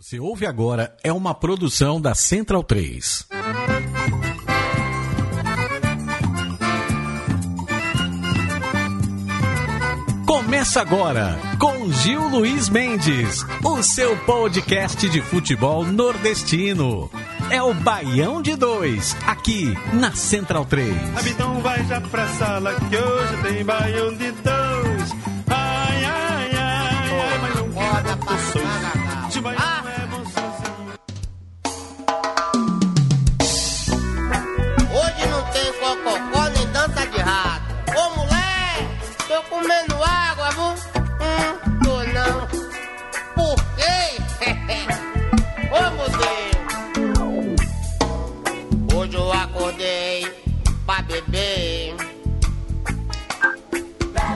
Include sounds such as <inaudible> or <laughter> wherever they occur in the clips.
Você ouve agora é uma produção da Central 3. Começa agora com Gil Luiz Mendes, o seu podcast de futebol nordestino. É o Baião de Dois, aqui na Central 3. Então vai já pra sala que hoje tem Baião de Dois.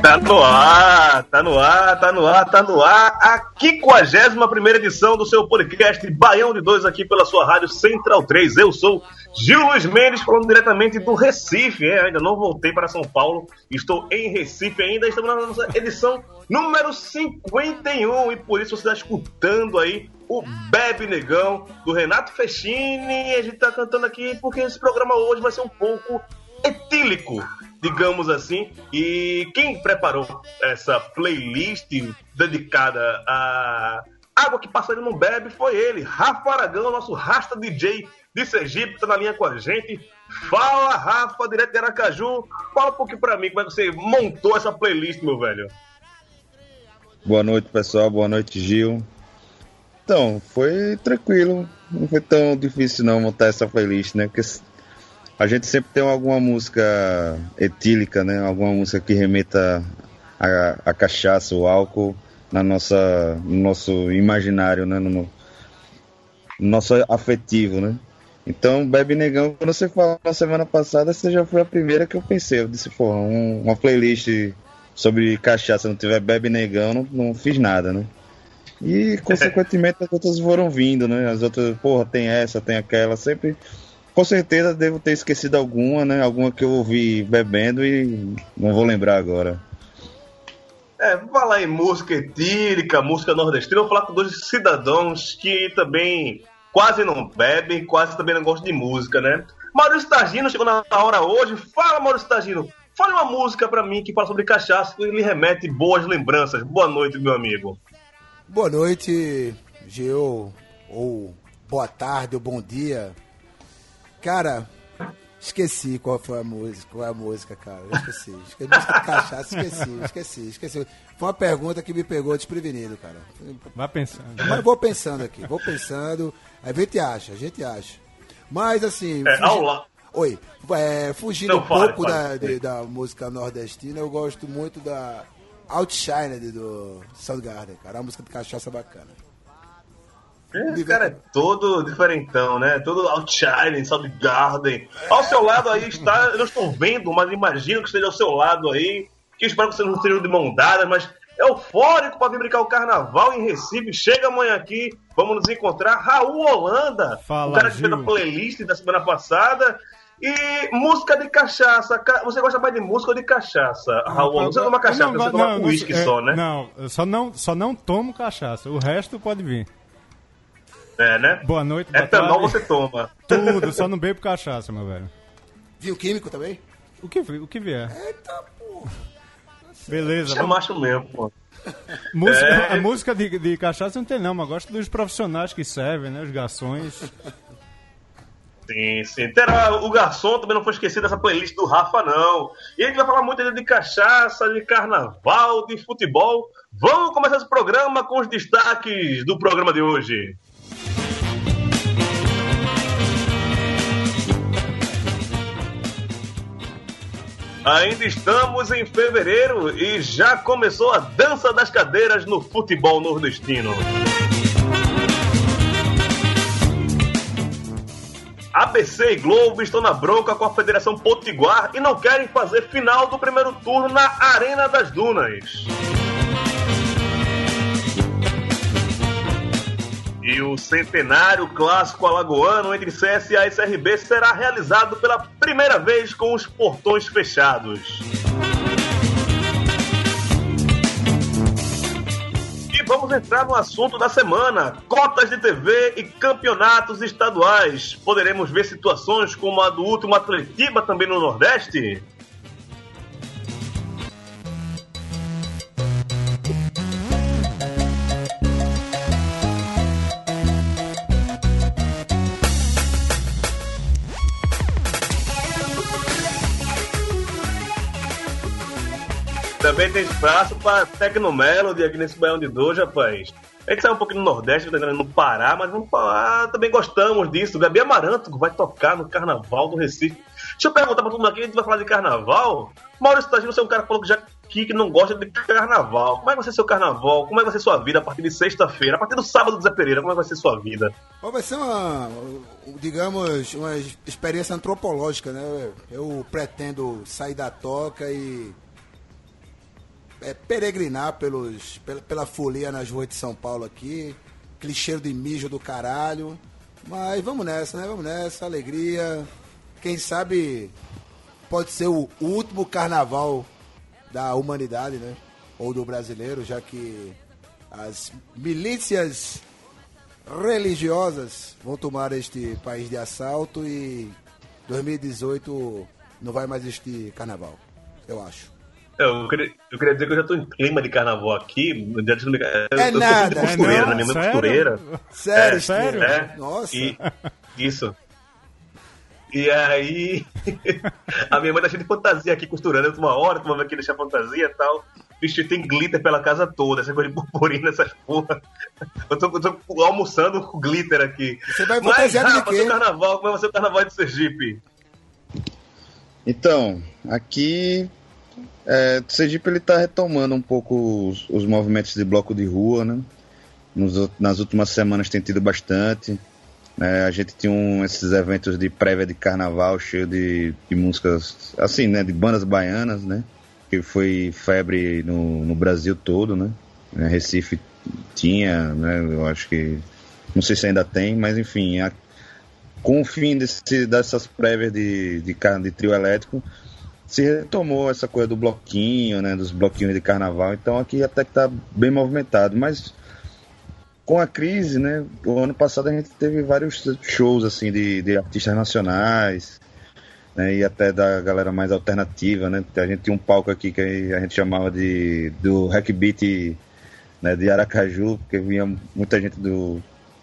Tá no ar, tá no ar, tá no ar, tá no ar. A 51 edição do seu podcast Baião de Dois aqui pela sua rádio Central 3. Eu sou Gil Luiz Mendes, falando diretamente do Recife. É, ainda não voltei para São Paulo, estou em Recife ainda. Estamos na nossa edição número 51 e por isso você está escutando aí o Bebe Negão do Renato Fechini. A gente tá cantando aqui porque esse programa hoje vai ser um pouco etílico, digamos assim. E quem preparou essa playlist dedicada a água que passarinho não bebe foi ele, Rafa Aragão, nosso rasta DJ de Sergipe, tá na linha com a gente. Fala, Rafa, direto de Aracaju. Fala um pouquinho pra mim como é que você montou essa playlist, meu velho. Boa noite, pessoal. Boa noite, Gil. Então, foi tranquilo. Não foi tão difícil não montar essa playlist, né? Porque a gente sempre tem alguma música etílica, né? Alguma música que remeta a, a cachaça, o álcool na nossa, no nosso imaginário, né? No, no nosso afetivo, né? Então, Bebe Negão, quando você falou na semana passada, você já foi a primeira que eu pensei. Eu disse, pô, um- uma playlist sobre cachaça não tiver Bebe Negão, não, não fiz nada, né? E, consequentemente, as outras foram vindo, né? As outras, porra, tem essa, tem aquela, sempre. Com certeza devo ter esquecido alguma, né? Alguma que eu ouvi bebendo e não vou lembrar agora. É, vou falar em música etílica, música nordestina, vou falar com dois cidadãos que também quase não bebem, quase também não gostam de música, né? Maurício Tagino chegou na hora hoje. Fala, Maurício Tagino. Fale uma música pra mim que fala sobre cachaça e lhe remete boas lembranças. Boa noite, meu amigo. Boa noite, Gil, ou boa tarde, ou bom dia. Cara, esqueci qual foi a música, qual é a música, cara. Eu esqueci. Esqueci música de cachaça, esqueci, esqueci, esqueci. Foi uma pergunta que me pegou desprevenido, cara. Vai pensando. Mas vou pensando aqui, vou pensando. A gente acha, a gente acha. Mas assim. É, fugi- la- Oi, é, fugindo Não, um pouco da, de- da música nordestina, eu gosto muito da Outshined do Soundgarden, cara. É uma música de cachaça bacana. Esse cara é todo diferentão, né? Todo outshining, Soundgarden. Ao seu lado aí está, eu não estou vendo, mas imagino que esteja ao seu lado aí. Que espero que você não esteja de mão dadas, mas é eufórico para vir brincar o carnaval em Recife. Chega amanhã aqui, vamos nos encontrar. Raul Holanda, Fala, o cara que fez a playlist da semana passada. E música de cachaça. Ca- Você gosta mais de música ou de cachaça, Raul? Holanda? Você toma cachaça, Não, você não, toma não, uísque é, só, né? Não, eu só não, só não tomo cachaça. O resto pode vir. É, né? Boa noite, boa Etanol tarde. você toma. <laughs> Tudo, só não bebo cachaça, meu velho. Vinho químico também? O que, o que vier. Beleza, Você é macho mesmo, pô. música, É. a música de, de cachaça não tem não, mas gosto dos profissionais que servem, né? Os garçons. Sim, sim. Terá, o garçom também não foi esquecido dessa playlist do Rafa, não. E a gente vai falar muito ainda de cachaça, de carnaval, de futebol. Vamos começar esse programa com os destaques do programa de hoje. Ainda estamos em fevereiro e já começou a dança das cadeiras no futebol nordestino. ABC e Globo estão na bronca com a Federação Potiguar e não querem fazer final do primeiro turno na Arena das Dunas. E o centenário clássico alagoano entre CSA e CRB será realizado pela primeira vez com os portões fechados. E vamos entrar no assunto da semana: cotas de TV e campeonatos estaduais. Poderemos ver situações como a do último Atletiba também no Nordeste? Também tem espaço para Tecnomelody aqui nesse Baião de Dois, rapaz. A gente sai um pouquinho no Nordeste, tá no Pará, mas vamos falar, também gostamos disso. Gabi Amaranto vai tocar no Carnaval do Recife. Deixa eu perguntar pra todo mundo aqui, a gente vai falar de Carnaval. Maurício Tagino, você é um cara que falou que já que não gosta de Carnaval. Como é que vai ser seu Carnaval? Como é que vai ser sua vida a partir de sexta-feira? A partir do sábado, Zé Pereira, como é que vai ser sua vida? Vai ser uma, digamos, uma experiência antropológica, né? Eu pretendo sair da toca e é, peregrinar pelos, pela, pela folia nas ruas de São Paulo aqui, clichê de mijo do caralho. Mas vamos nessa, né? Vamos nessa, alegria. Quem sabe pode ser o último carnaval da humanidade, né? Ou do brasileiro, já que as milícias religiosas vão tomar este país de assalto e 2018 não vai mais existir carnaval, eu acho. Eu queria, eu queria dizer que eu já tô em clima de carnaval aqui. Eu, é eu, nada, eu costureira, é né? Minha mãe costureira. Sério, é, sério? É, Nossa. E, isso. E aí, <laughs> a minha mãe tá cheia de fantasia aqui costurando. Eu tô uma hora, tô aqui deixar fantasia e tal. Bicho, tem glitter pela casa toda, essa coisa de purpurina, essas porra. Eu tô, eu tô almoçando com glitter aqui. Você vai fantasiar de quê? o carnaval, como é vai ser o carnaval de Sergipe? Então, aqui é, o Sergipe ele está retomando um pouco os, os, movimentos de bloco de rua, né? Nos, nas últimas semanas tem tido bastante. É, a gente tinha um, esses eventos de prévia de carnaval cheio de, de, músicas, assim, né? De bandas baianas, né? Que foi febre no, no Brasil todo, né? É, Recife tinha, né? Eu acho que. Não sei se ainda tem, mas enfim. A, com o fim desse, dessas prévias de, de, de trio elétrico, se retomou essa coisa do bloquinho, né, dos bloquinhos de carnaval. Então aqui até que tá bem movimentado, mas com a crise, né, o ano passado a gente teve vários shows assim de, de artistas nacionais, né, e até da galera mais alternativa, né? A gente tinha um palco aqui que a gente chamava de do Hack Beat, né, de Aracaju, porque vinha muita gente do,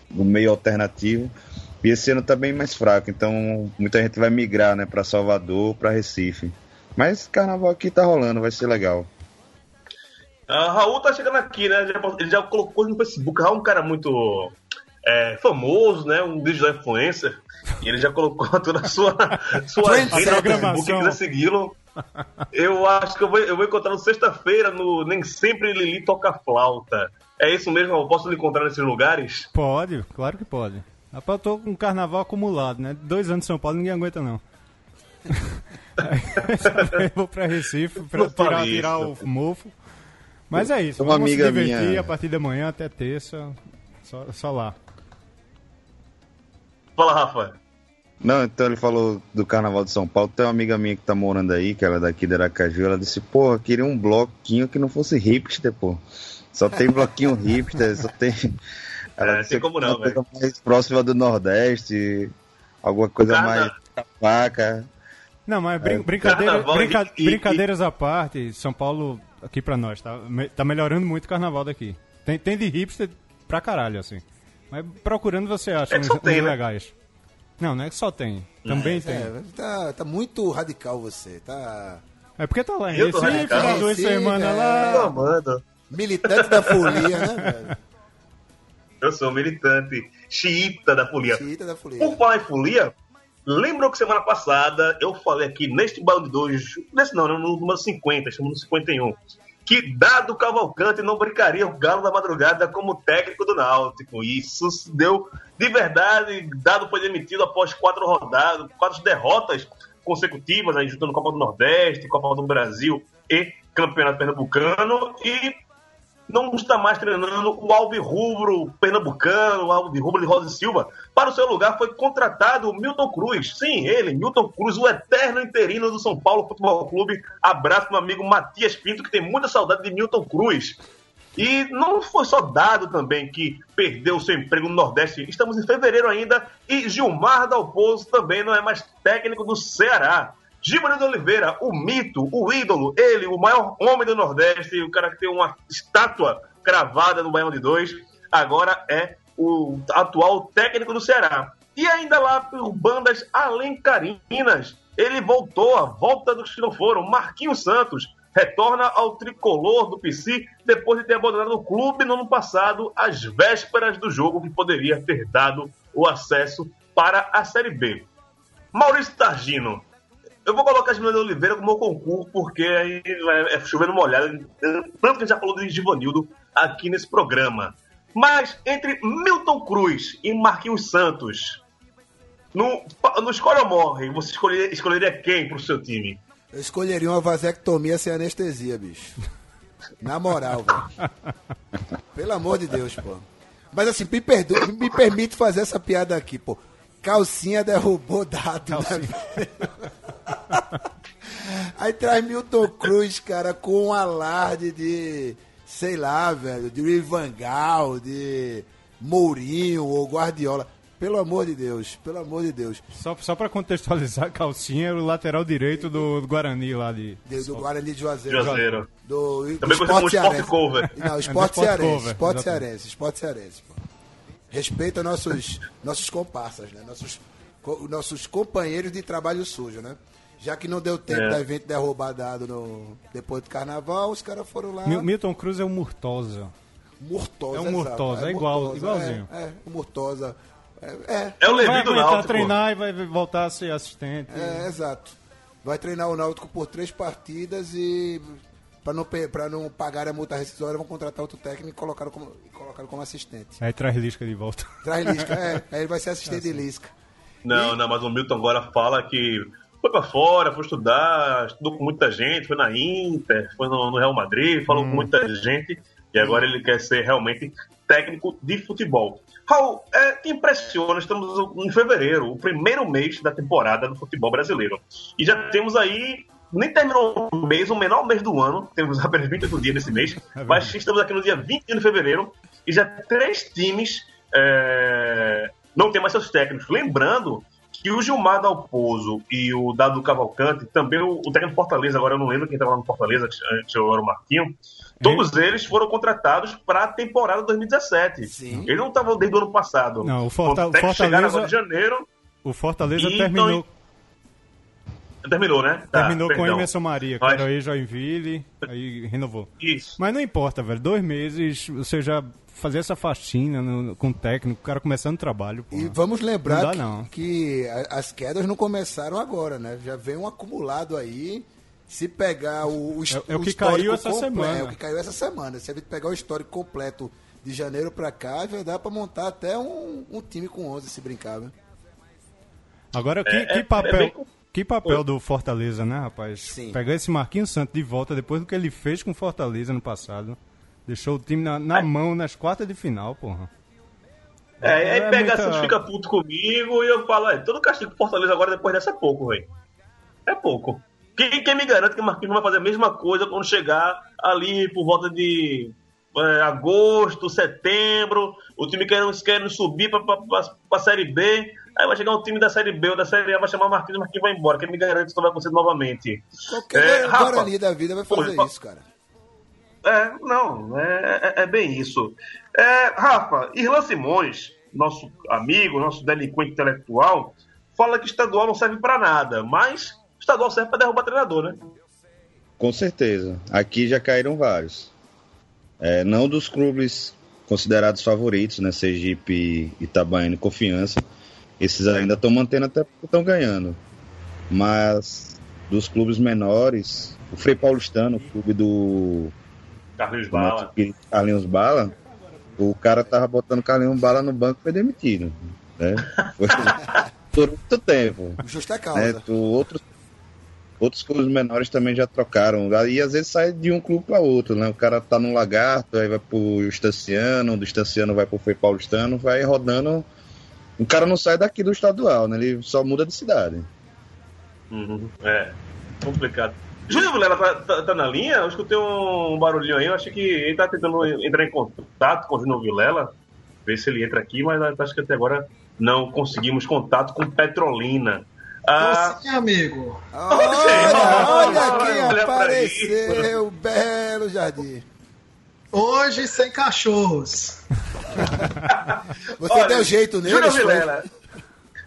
do meio alternativo. E esse ano tá bem mais fraco, então muita gente vai migrar, né, para Salvador, para Recife. Mas carnaval aqui tá rolando, vai ser legal. Uh, Raul tá chegando aqui, né? Ele já colocou no Facebook. Raul é um cara muito é, famoso, né? Um digital influencer. E ele já colocou <laughs> toda a sua, sua agenda no Facebook, quem quiser segui-lo. Eu acho que eu vou, eu vou encontrar sexta-feira no Nem Sempre Lili Toca Flauta. É isso mesmo? Eu posso lhe encontrar nesses lugares? Pode, claro que pode. Rapaz, eu tô com um carnaval acumulado, né? Dois anos em São Paulo ninguém aguenta, não. <laughs> <laughs> eu vou pra Recife pra tirar, tirar o mofo. Mas é isso, Uma vamos amiga se divertir minha... a partir da manhã até terça, só, só lá. Fala, Rafa. Não, então ele falou do Carnaval de São Paulo. Tem uma amiga minha que tá morando aí, que ela é daqui de Aracaju, ela disse, pô, queria um bloquinho que não fosse hipster, pô. Só tem bloquinho hipster, só tem... Ela é, tem como não, velho. mais próxima do Nordeste, alguma coisa mais vaca. Não, mas brin brincadeira, brinca e, brincadeiras e... à parte, São Paulo, aqui pra nós, tá, tá melhorando muito o carnaval daqui. Tem, tem de hipster pra caralho, assim. Mas procurando você acha é uns, tem, uns né? legais. Não, não é que só tem. Também é, tem. É, tá, tá muito radical você, tá... É porque tá lá em Recife, das duas semanas é... lá... Mano. Militante da folia, né, velho? Eu sou militante xiita da folia. Xiita da folia. Por falar em folia, Lembram que semana passada eu falei aqui neste balde de hoje, nesse não, no número 50, estamos no 51, que Dado Cavalcante não brincaria o Galo da Madrugada como técnico do Náutico. Isso deu de verdade. Dado foi demitido após quatro rodadas, quatro derrotas consecutivas, aí, juntando Copa do Nordeste, Copa do Brasil e Campeonato Pernambucano. E não está mais treinando o Alvirrubro pernambucano, o Alvirrubro de Rosa e Silva. Para o seu lugar foi contratado o Milton Cruz. Sim, ele, Milton Cruz, o eterno interino do São Paulo Futebol Clube. Abraço meu amigo Matias Pinto, que tem muita saudade de Milton Cruz. E não foi só dado também que perdeu seu emprego no Nordeste. Estamos em fevereiro ainda e Gilmar Dalpozo também não é mais técnico do Ceará. Gilmar Oliveira, o mito, o ídolo, ele, o maior homem do Nordeste, o cara que tem uma estátua cravada no Baião de Dois, agora é o atual técnico do Ceará. E ainda lá por bandas alencarinas, ele voltou, a volta dos que não foram, Marquinhos Santos, retorna ao tricolor do PC depois de ter abandonado o clube no ano passado, às vésperas do jogo que poderia ter dado o acesso para a Série B. Maurício Targino, eu vou colocar de Oliveira como concurso, porque aí é chovendo molhado, tanto que a gente já falou de Givanildo aqui nesse programa. Mas entre Milton Cruz e Marquinhos Santos, no, no Escolha ou Morre, você escolheria, escolheria quem pro seu time? Eu escolheria uma vasectomia sem anestesia, bicho. Na moral, velho. <laughs> Pelo amor de Deus, pô. Mas assim, me, perdo... me permite fazer essa piada aqui, pô. Calcinha derrubou dado. Né, Calcinha. Né? Aí traz Milton Cruz, cara, com um alarde de, sei lá, velho, de Rivangal, de Mourinho ou Guardiola. Pelo amor de Deus, pelo amor de Deus. Só, só pra contextualizar, Calcinha era o lateral direito do, do Guarani lá de. de do Guarani de Juazeiro. Juazeiro. Do, do Também conhecido como Sport Cover. Não, Sport é Cearense. Sport Cearense, Sport Cearense. Respeita nossos, <laughs> nossos comparsas, né? Nossos, co, nossos companheiros de trabalho sujo, né? Já que não deu tempo é. da evento derrubar dado no, depois do carnaval, os caras foram lá. Milton Cruz é o Murtosa. Murtosa, É um Murtosa, é, é igual, Murtosa, igualzinho. É, é, o Murtosa. É, é. é o Levi do Náutico. Vai treinar e vai voltar a ser assistente. É, exato. Vai treinar o Náutico por três partidas e para não, pra não pagar a multa rescisória, vão contratar outro técnico e colocar como, colocar como assistente. Aí traz Lisca de volta. <laughs> Traz Lisca, é. <laughs> Aí ele vai ser assistente é assim. de Lisca. Não, e... não, mas o Milton agora fala que foi para fora, foi estudar, estudou com muita gente, foi na Inter, foi no, no Real Madrid, falou hum. com muita gente e agora ele quer ser realmente técnico de futebol. Raul, é, que impressiona, estamos em fevereiro, o primeiro mês da temporada do futebol brasileiro. E já temos aí, nem terminou o mês, o menor mês do ano, temos apenas 28 dias nesse mês, é mas estamos aqui no dia 20 de fevereiro e já três times é, não tem mais seus técnicos. Lembrando que o Gilmar Dalpozo e o Dado Cavalcante, também o, o técnico Fortaleza, agora eu não lembro quem estava no Fortaleza, antes eu era o Marquinho, todos eles foram contratados para a temporada 2017. Sim. Eles não estavam desde o ano passado. Não, o Forta Fortaleza. Chegaram agora de janeiro. O Fortaleza terminou. Então... Terminou, né? Tá, Terminou perdão. com Emerson Maria, que Mas... era aí Joinville, aí renovou. Isso. Mas não importa, velho. Dois meses, você já fazer essa faxina no, com o técnico, o cara começando o trabalho. E vamos lembrar não dá, não. Que, que as quedas não começaram agora, né? Já vem um acumulado aí. Se pegar o, o, é, é o que caiu essa completo, semana. É o que caiu essa semana. Se a gente pegar o histórico completo de janeiro para cá, já dá para montar até um, um, time com 11 se brincar, né? Agora, que, é, que é, papel, bem... que papel do Fortaleza, né, rapaz? Sim. Pegar esse Marquinhos Santos de volta depois do que ele fez com o Fortaleza no passado. Deixou o time na, na mão nas quartas de final, porra. É, aí é pega muita... assim, fica puto comigo e eu falo, é, todo castigo pro Fortaleza agora depois dessa é pouco, velho. É pouco. Quem, quem, me garante que o Marquinhos vai fazer a mesma coisa quando chegar ali por volta de é, agosto, setembro, o time querendo, querendo subir pra, pra Série B, aí vai chegar um time da Série B ou da Série A, vai chamar o Marquinhos, o Marquinhos vai embora. Quem me garante que isso vai acontecer novamente? Qualquer é, Guarani da vida vai fazer pô, isso, cara. É, não, é, é, é bem isso. É, Rafa, Irlan Simões, nosso amigo, nosso delinquente intelectual, fala que estadual não serve para nada, mas estadual serve para derrubar treinador, né? Com certeza. Aqui já caíram vários. É, não dos clubes considerados favoritos, né? Sergipe, Itabaiana e Confiança. Esses ainda estão mantendo até porque estão ganhando. Mas dos clubes menores, o Frei Paulistano, o clube do Carlinhos Bala. Carlinhos Bala, o cara tava botando Carlinhos Bala no banco e foi demitido. Né? Foi <laughs> por muito tempo. Justa causa. Né? Tu, outros, outros clubes menores também já trocaram. E às vezes sai de um clube para outro, né? O cara tá no Lagarto, aí vai pro Estaciano, do Estaciano vai pro Fei Paulistano, vai rodando. O cara não sai daqui do estadual, né? Ele só muda de cidade. Uhum. É, complicado. Júnior Vilela tá, tá, tá, na linha? Eu escutei um barulhinho aí, eu achei que ele tá tentando entrar em contato com o Júnior Vilela, ver se ele entra aqui, mas acho que até agora não conseguimos contato com Petrolina. Ah, sim, amigo. Olha, olha quem olha apareceu, belo jardim. Hoje sem cachorros. Você olha, deu jeito nele, Júnior Vilela.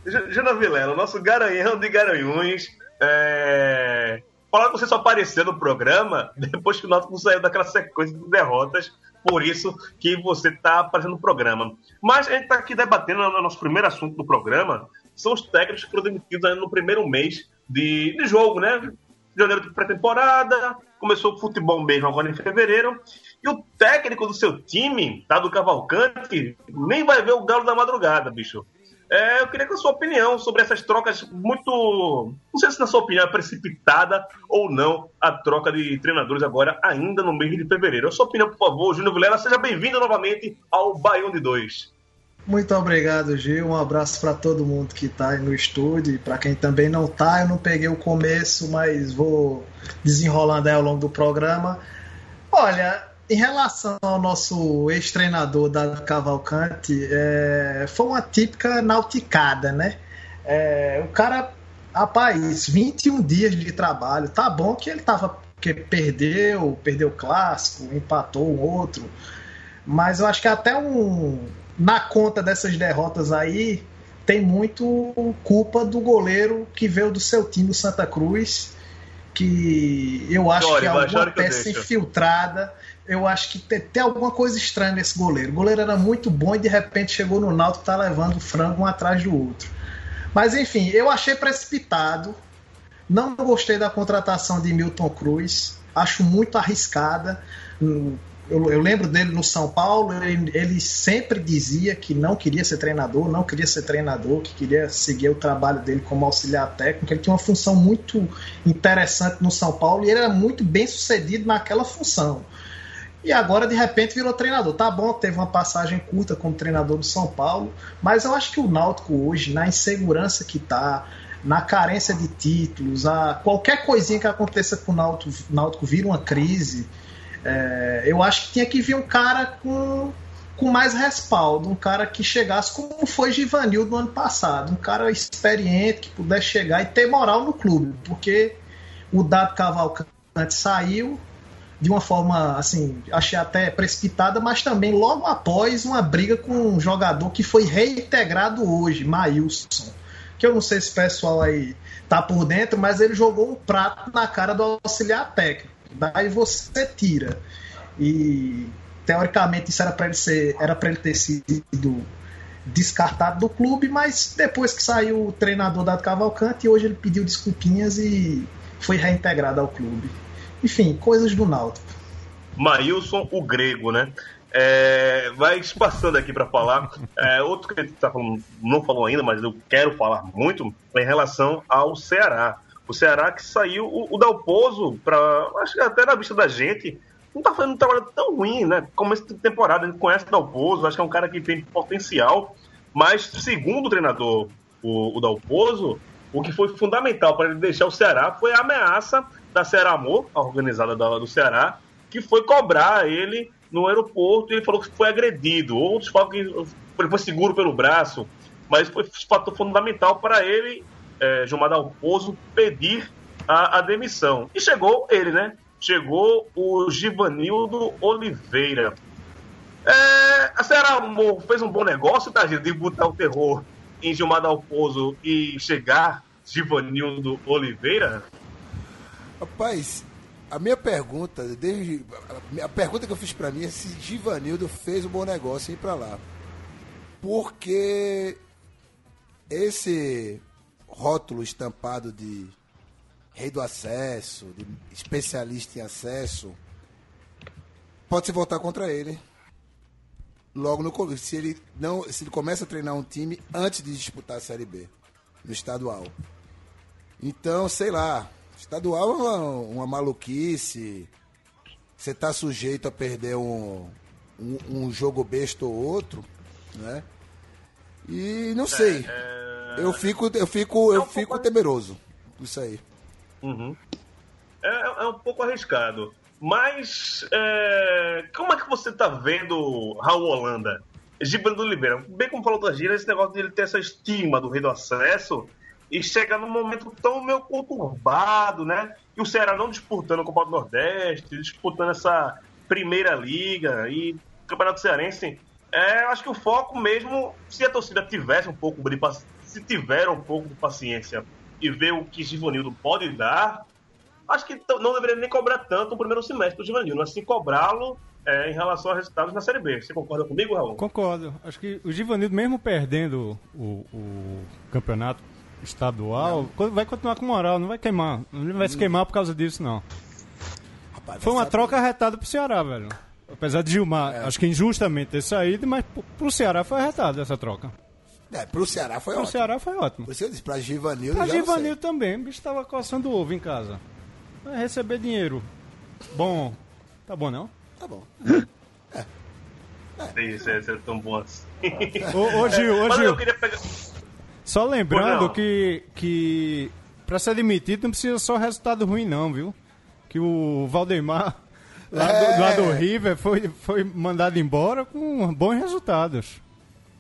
Júnior Vilela, nosso garanhão de garanhões. É... Falar que você só apareceu no programa depois que o Náutico saiu daquela sequência de derrotas, por isso que você está aparecendo no programa. Mas a gente está aqui debatendo o nosso primeiro assunto do programa, são os técnicos que foram demitidos no primeiro mês de, de jogo, né? Janeiro de pré-temporada, começou o futebol mesmo agora em fevereiro, e o técnico do seu time, tá do Cavalcante, nem vai ver o Galo da madrugada, bicho. É, eu queria que a sua opinião sobre essas trocas muito. Não sei se na sua opinião é precipitada ou não a troca de treinadores agora, ainda no mês de fevereiro. A sua opinião, por favor, Júnior Vilela, seja bem-vindo novamente ao Baião de Dois. Muito obrigado, Gil. Um abraço para todo mundo que está no estúdio. Para quem também não está, eu não peguei o começo, mas vou desenrolando aí ao longo do programa. Olha, em relação ao nosso ex-treinador Dado Cavalcante, é, foi uma típica nauticada, né? É, o cara, rapaz, 21 dias de trabalho. Tá bom que ele tava. que perdeu, perdeu o clássico, empatou um outro. Mas eu acho que até um. Na conta dessas derrotas aí, tem muito culpa do goleiro que veio do seu time, do Santa Cruz. Que eu acho que é alguma peça infiltrada eu acho que tem, tem, alguma coisa estranha nesse goleiro. O goleiro era muito bom e de repente chegou no Náutico e tá levando o frango um atrás do outro. Mas enfim, eu achei precipitado. Não gostei da contratação de Milton Cruz. Acho muito arriscada. Eu, eu lembro dele no São Paulo, ele, ele, sempre dizia que não queria ser treinador, não queria ser treinador, que queria seguir o trabalho dele como auxiliar técnico. Ele tinha uma função muito interessante no São Paulo e ele era muito bem sucedido naquela função. E agora, de repente, virou treinador. Tá bom, teve uma passagem curta como treinador do São Paulo, mas eu acho que o Náutico hoje, na insegurança que tá, na carência de títulos, a qualquer coisinha que aconteça com o Náutico, Náutico vira uma crise. É, eu acho que tinha que vir um cara com, com mais respaldo, um cara que chegasse como foi Givanil do ano passado, um cara experiente que pudesse chegar e ter moral no clube, porque o Dado Cavalcante saiu, de uma forma, assim, achei até precipitada, mas também logo após uma briga com um jogador que foi reintegrado hoje, Maílson. Que eu não sei se o pessoal aí tá por dentro, mas ele jogou um prato na cara do auxiliar técnico. Daí você tira. E teoricamente isso era para ele ser, era para ele ter sido descartado do clube, mas depois que saiu o treinador da Cavalcante, hoje ele pediu desculpinhas e foi reintegrado ao clube. Enfim, coisas do Náutico. Maílson, o grego, né? É, vai passando aqui para falar. É, outro que tá falando, não falou ainda, mas eu quero falar muito é em relação ao Ceará. O Ceará que saiu, o, o Dalpozo, para acho que até na vista da gente, não tá fazendo um trabalho tão ruim, né? Começo de temporada, a gente conhece o Dalpozo, acho que é um cara que tem potencial, mas segundo o treinador, o, o Dalpozo, o que foi fundamental para ele deixar o Ceará foi a ameaça da Ceará Amor, a organizada do Ceará, que foi cobrar ele no aeroporto e ele falou que foi agredido. Outros falam que ele foi seguro pelo braço, mas foi fator fundamental para ele, é, Gilmar Dalpozo, pedir a, a, demissão. E chegou ele, né? Chegou o Givanildo Oliveira. É, a Ceará fez um bom negócio, tá, gente, de botar o terror em Gilmar Dalpozo e chegar Givanildo Oliveira? Rapaz, a minha pergunta, desde a pergunta que eu fiz para mim é se Givanildo fez um bom negócio ir para lá. Porque esse rótulo estampado de rei do acesso, de especialista em acesso, pode se voltar contra ele. Logo no começo, se ele não, se ele começa a treinar um time antes de disputar a Série B no estadual. Então, sei lá, Estadual é uma, uma maluquice. Você está sujeito a perder um, um, um, jogo besta ou outro, né? E não sei. É, é... Eu fico, eu fico, eu fico temeroso. Isso aí. Uhum. é, é um pouco arriscado. Mas é, como é que você tá vendo Raul Holanda? Gibraldo Oliveira, bem como falou da gira, esse negócio de ele ter essa estima do rei do acesso e chega num momento tão meio conturbado, né? E o Ceará não disputando o Copa do Nordeste, disputando essa primeira liga e Campeonato Cearense. É, acho que o foco mesmo, se a torcida tivesse um pouco de se tiver um pouco de paciência e ver o que Givanildo pode dar, acho que não deveria nem cobrar tanto o primeiro semestre do Givanildo, mas sim cobrá-lo é, em relação a resultados na Série B. Você concorda comigo, Raul? Concordo. Acho que o Givanildo, mesmo perdendo o, o campeonato estadual, não. vai continuar com moral, não vai queimar. Não vai se queimar por causa disso, não. Rapaz, Foi uma troca arretada pro Ceará, velho. Apesar de Gilmar, é. acho que injustamente ter saído, mas pro Ceará foi arretada essa troca. É, pro Ceará foi pro ótimo. Pro Ceará foi ótimo. Por isso eu disse, pra Givanildo Pra Givanildo também, o bicho tava coçando ovo em casa. Vai receber dinheiro. Bom, tá bom não? Tá bom. <laughs> É. é. Isso, é, é tão bom assim. Ô, ô Gil, ô Gil. Pegar... Só lembrando que, que pra ser demitido não precisa só resultado ruim não, viu? Que o Valdemar lá, é. do, lá do River foi, foi mandado embora com bons resultados.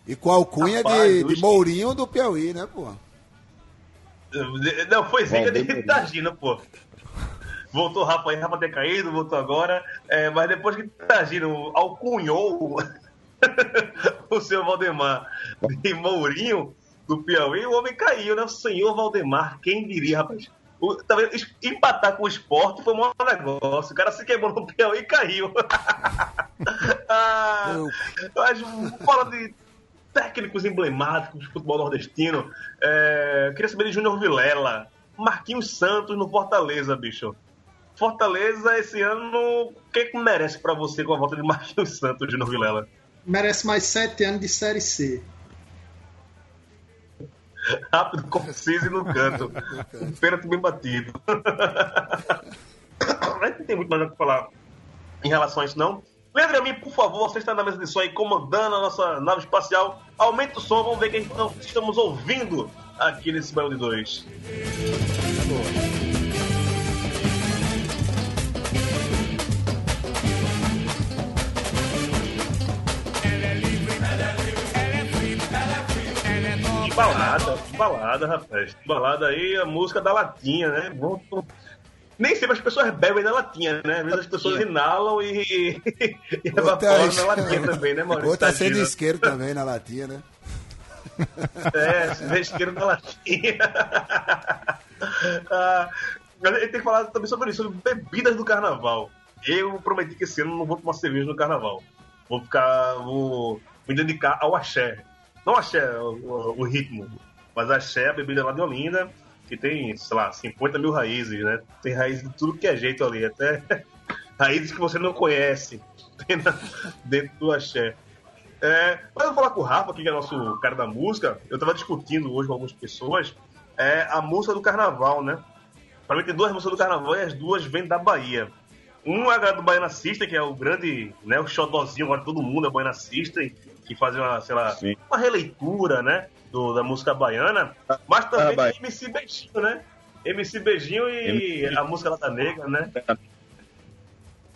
E com a alcunha Rapaz, de, de Mourinho do Piauí, né, pô? Não, foi zica de Itagina, pô. Voltou o Rafa aí, Rafa ter caído, voltou agora. É, mas depois que Itagino alcunhou <laughs> o seu Valdemar de Mourinho do Piauí, o homem caiu, né? O senhor Valdemar, quem diria, rapaz? O, tá vendo? Empatar com o esporte foi um bom negócio. O cara se queimou no Piauí e caiu. <laughs> ah, mas fala de técnicos emblemáticos do futebol nordestino. É, queria saber de Júnior Vilela. Marquinhos Santos no Fortaleza, bicho. Fortaleza esse ano, o que, que merece para você com a volta de Marquinhos Santos, Júnior Vilela? Merece mais sete anos de Série C. Rápido, conciso e no canto. um <laughs> pênalti bem batido. <laughs> Mas não tem muito mais o que falar em relação a isso, não. Mim, por favor, você está na mesa de som aí comandando a nossa nave espacial. Aumenta o som, vamos ver quem estamos ouvindo aqui nesse Bairro de Dois. balada, balada, rapaz. Balada aí, a música da latinha, né? Nem sempre as pessoas bebem na latinha, né? Às vezes as pessoas inalam e, <laughs> e, e evaporam na latinha também, né, Maurício? Outra sendo isqueiro também na latinha, né? É, isqueiro na latinha. <laughs> ah, a gente tem que falar também sobre isso, sobre bebidas do carnaval. Eu prometi que esse ano não vou tomar cerveja no carnaval. Vou ficar. Vou me dedicar ao axé. Não axé o, o ritmo, mas axé, a bebida lá de Olinda que tem, sei lá, 50 mil raízes, né? Tem raízes de tudo que é jeito ali, até <laughs> raízes que você não conhece <laughs> dentro do axé. É, mas eu vou falar com o Rafa, que é nosso cara da música. Eu tava discutindo hoje com algumas pessoas é, a música do carnaval, né? Pra mim tem duas músicas do carnaval e as duas vêm da Bahia. Um é a do Baiana System, que é o grande, né, o xodozinho agora todo mundo é Baiana System, que faz uma, sei lá, Sim. uma releitura, né? Do, da música baiana, mas também ah, MC Beijinho, né? MC Beijinho e MC... a música lá da Negra, né?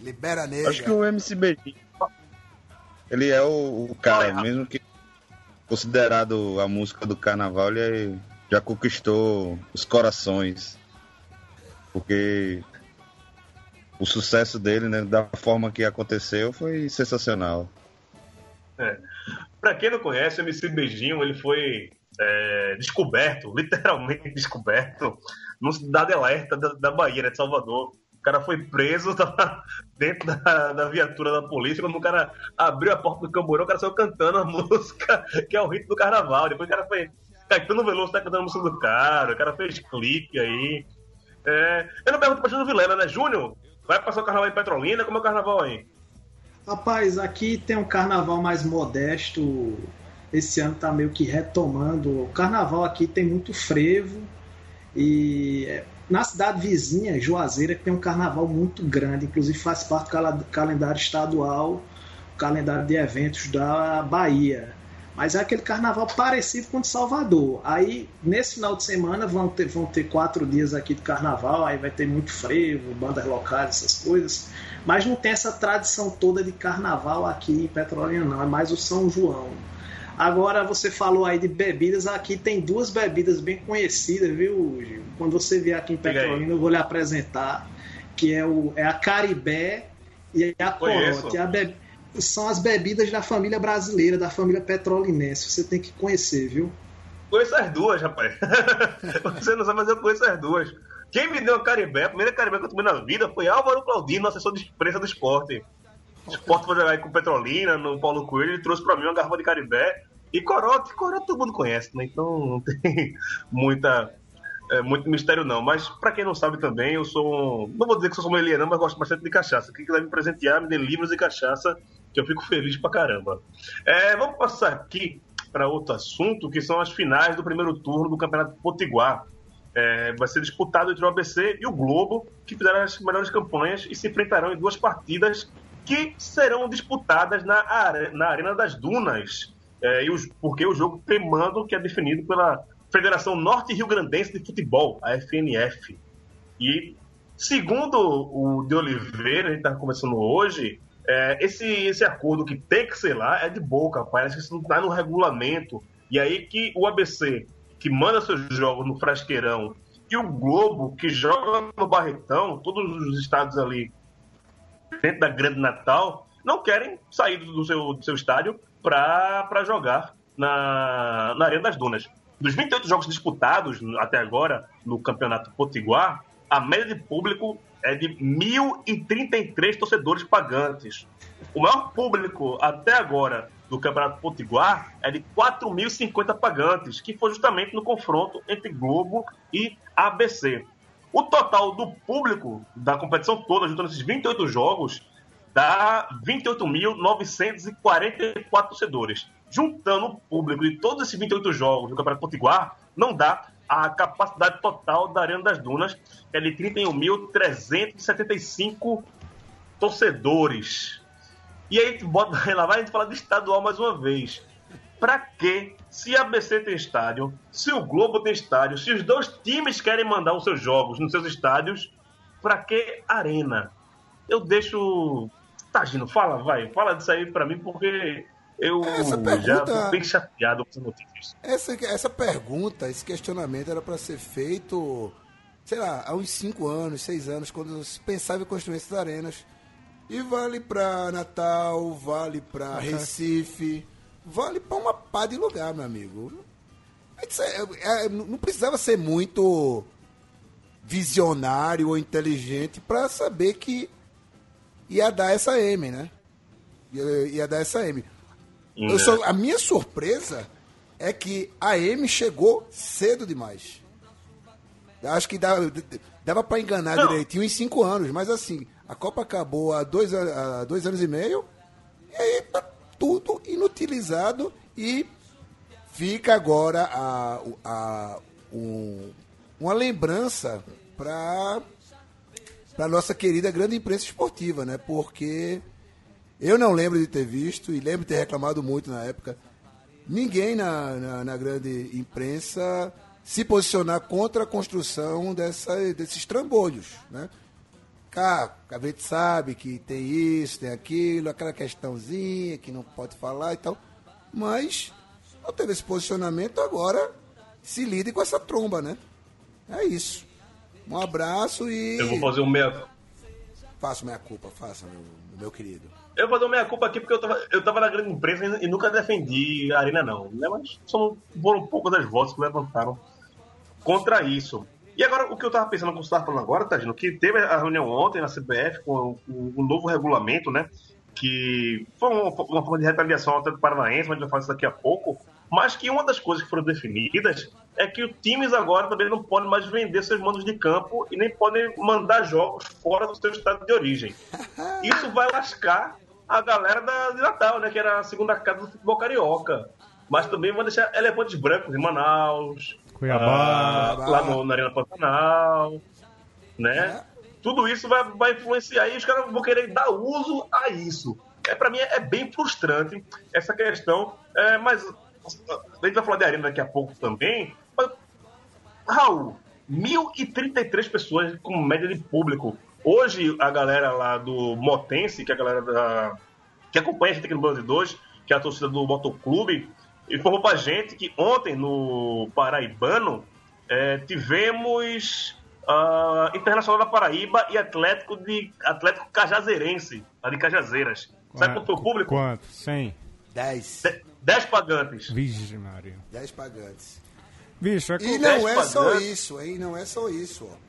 Libera Negra. Acho que o MC Beijinho, ele é o, o cara, mesmo que considerado a música do carnaval, ele já conquistou os corações. Porque o sucesso dele, né, da forma que aconteceu, foi sensacional. É. Pra quem não conhece, o MC Beijinho, ele foi é, descoberto, literalmente descoberto, no Cidade Alerta da, da Bahia, né, de Salvador. O cara foi preso <laughs> tava dentro da, da, viatura da polícia. Quando o cara abriu a porta do camburão, o cara saiu cantando a <laughs> música, que é o ritmo do carnaval. Depois o cara foi. Caetano Veloso tá cantando a música do cara, o cara fez clipe aí. É, eu não pergunto pra Júnior Vilela, né? Júnior, vai passar o carnaval em Petrolina? Como é o carnaval aí? Rapaz, aqui tem um carnaval mais modesto. Esse ano tá meio que retomando. O carnaval aqui tem muito frevo. E é, na cidade vizinha, Juazeira, tem um carnaval muito grande, inclusive faz parte do calendário estadual, calendário de eventos da Bahia. Mas é aquele carnaval parecido com o de Salvador. Aí, nesse final de semana, vão ter, vão ter quatro dias aqui de carnaval, aí vai ter muito frevo, bandas locais, essas coisas. Mas não tem essa tradição toda de carnaval aqui em Petrolina, não. É mais o São João. Agora, você falou aí de bebidas. Aqui tem duas bebidas bem conhecidas, viu, Gil? Quando você vier aqui em Petrolina, eu vou lhe apresentar. Que é, o, é a Caribé e a Corote. A bebida são as bebidas da família brasileira, da família petrolinense. Você tem que conhecer, viu? Conheço as duas, rapaz. <laughs> Você não sabe, mas eu conheço as duas. Quem me deu a Caribé, a primeira Caribé que eu tomei na vida foi Álvaro Claudino, assessor de imprensa do esporte. O esporte foi jogar aí com Petrolina, no Paulo Coelho, ele trouxe pra mim uma garrafa de Caribé. E Corote, Corote todo mundo conhece, né? Então <laughs> não tem muita, é, muito mistério não. Mas para quem não sabe também, eu sou. Não vou dizer que sou sommelier não, mas gosto bastante de cachaça. Quem quiser me presentear, me dê livros de cachaça, que eu fico feliz pra caramba. É, vamos passar aqui para outro assunto, que são as finais do primeiro turno do Campeonato Potiguar. É, vai ser disputado entre o ABC e o Globo, que fizeram as melhores campanhas e se enfrentarão em duas partidas que serão disputadas na, na Arena das Dunas. É, e os, porque o jogo tem mando que é definido pela Federação Norte Rio Grandense de Futebol, a FNF. E, segundo o de Oliveira, a gente está conversando hoje, é, esse, esse acordo que tem que ser lá é de boca, parece que isso não está no regulamento. E aí que o ABC, que manda seus jogos no Frasqueirão, e o Globo, que joga no Barretão, todos os estados ali dentro da Grande Natal, não querem sair do seu, do seu estádio para jogar na, na Arena das Dunas. Dos 28 jogos disputados até agora no Campeonato Potiguar, a média de público é de 1.033 torcedores pagantes. O maior público até agora do Campeonato Potiguar é de 4.050 pagantes, que foi justamente no confronto entre Globo e ABC. O total do público da competição toda, juntando esses 28 jogos, dá 28.944 torcedores. Juntando o público de todos esses 28 jogos do Campeonato Potiguar, não dá a capacidade total da Arena das Dunas, que é de 31.375 torcedores. E aí, bota, <laughs> lá vai a gente falar de estadual mais uma vez. Pra que, se a ABC tem estádio, se o Globo tem estádio, se os dois times querem mandar os seus jogos nos seus estádios, pra que arena? Eu deixo. Tagino, fala, vai, fala disso aí pra mim, porque eu pergunta, já tô bem chateado com essa notícia. Essa, essa pergunta, esse questionamento era para ser feito, sei lá, há uns 5 anos, 6 anos, quando se pensava em construir essas arenas. E vale para Natal, vale para Recife, vale para uma pá de lugar, meu amigo. É, é, não precisava ser muito visionário ou inteligente para saber que ia dar essa M, né? Ia, ia dar essa M. É. só, a minha surpresa é que a M chegou cedo demais. Eu acho que dava, dava para enganar Não. direitinho em cinco anos, mas assim, a Copa acabou há dois, há dois anos e meio, e aí tá tudo inutilizado e fica agora a, a, um, uma lembrança para a nossa querida grande imprensa esportiva, né? Porque eu não lembro de ter visto e lembro de ter reclamado muito na época. Ninguém na, na, na grande imprensa se posicionar contra a construção dessa, desses trambolhos, né? Cá, a gente sabe que tem isso, tem aquilo, aquela questãozinha que não pode falar e tal, mas não teve esse posicionamento, agora se lide com essa tromba, né? É isso. Um abraço e. Eu vou fazer um meia. Faça minha culpa, faça, meu, meu querido. Eu vou fazer minha culpa aqui porque eu tava, eu tava na grande empresa e, e nunca defendi a Arena, não. Né? Mas são, foram um pouco das votos que levantaram contra isso. E agora, o que eu tava pensando, como você tava falando agora, Tadino, que teve a reunião ontem na CBF com o, o novo regulamento, né? Que foi uma, uma forma de retaliação ao Atlético Paranaense, mas a gente vai falar isso daqui a pouco. Mas que uma das coisas que foram definidas é que os times agora também não podem mais vender seus mandos de campo e nem podem mandar jogos fora do seu estado de origem. <laughs> Isso vai lascar a galera da, de Natal, né? Que era a segunda casa do futebol carioca. Mas também vão deixar elefantes brancos em Manaus. Cuiabá. Ah, lá no, na Arena Pantanal. Né? É. Tudo isso vai, vai influenciar e os caras vão querer dar uso a isso. É, para mim é, bem frustrante essa questão. É, mas a gente vai falar de arena daqui a pouco também. Mas, Raul, 1.033 pessoas com média de público. Hoje, a galera lá do Motense, que é a galera da, que acompanha a gente aqui no Bando de Dois, que é a torcida do Motoclube, informou pra gente que ontem no Paraibano é, tivemos uh, Internacional da Paraíba e Atlético de Atlético Cajazeirense, lá de Cajazeiras. Sabe quanto foi o público? Quanto? 100? 10. 10 pagantes. Vixe, Maria. 10 pagantes. Bicho, é E não é só isso, hein? Não é só isso, ó.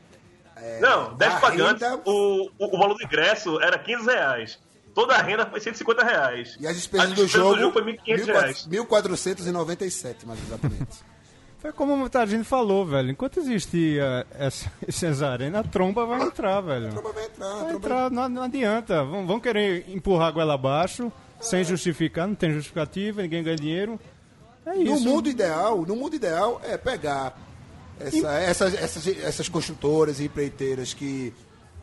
É, não, 10 a pagantes, renda- o, o, o valor do ingresso era 15 reais. Toda a renda foi 150 reais. E as despesas A do despesa jogo, do jogo foi 1.500 reais. 1.497, mais exatamente. <laughs> Foi como o Tadinho falou, velho. Enquanto existia essa, <laughs> essas arenas, a tromba vai entrar, velho. A tromba vai entrar, Vai tromba- entrar, não, não adianta. Vão, vão querer empurrar a goela abaixo, sem justificar, não tem justificativa, ninguém ganha dinheiro. É No isso. mundo ideal, no mundo ideal é pegar essa- essas, essas, essas construtoras e empreiteiras que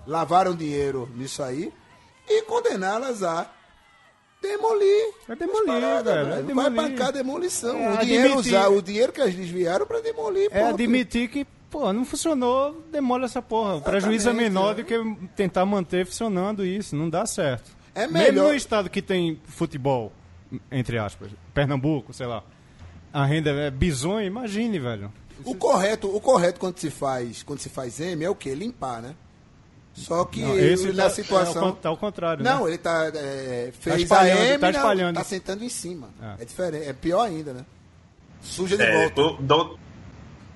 lavaram dinheiro nisso aí e condená-las a demolir. É demolir, as paradas, velho, é Vai demolir. bancar a demolição. É o, dinheiro admitir- usar, o dinheiro que eles desviaram para demolir. É ponto. admitir que, pô, não funcionou, demole essa porra. O prejuízo é menor é. do que tentar manter funcionando isso. Não dá certo. É Mesmo melhor- no estado que tem futebol, entre aspas, Pernambuco, sei lá, a renda é bizonha, imagine, velho. O correto, o correto quando se faz, quando se faz M é o quê? Limpar, né? Só que Não, esse na tá- situação. é con- tá ao contrário, né? Não, ele tá. É, fez espalhando, a M, tá espalhando. tá sentando em cima. É. É. diferente. É pior ainda, né? Suja de É, volta. eu- da onde-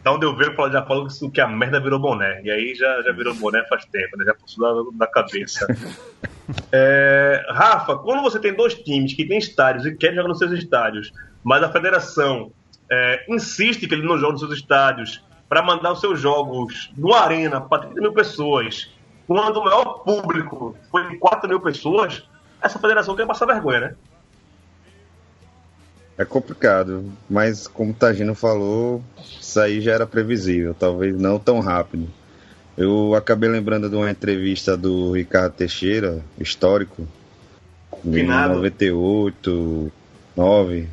da onde eu vejo, já falo que- que a merda virou boné. E aí já, já virou boné faz tempo, né? Já passou da, da cabeça. <laughs> É, Rafa, quando você tem dois times que têm estádios e querem jogar nos seus estádios, mas a federação é, insiste que ele não joga nos seus estádios para mandar os seus jogos no Arena para 30 mil pessoas, quando o maior público foi de 4 mil pessoas, essa federação quer passar vergonha, né? É complicado, mas como o Tagino falou, isso aí já era previsível, talvez não tão rápido. Eu acabei lembrando de uma entrevista do Ricardo Teixeira, histórico, em Finado. 98, 9,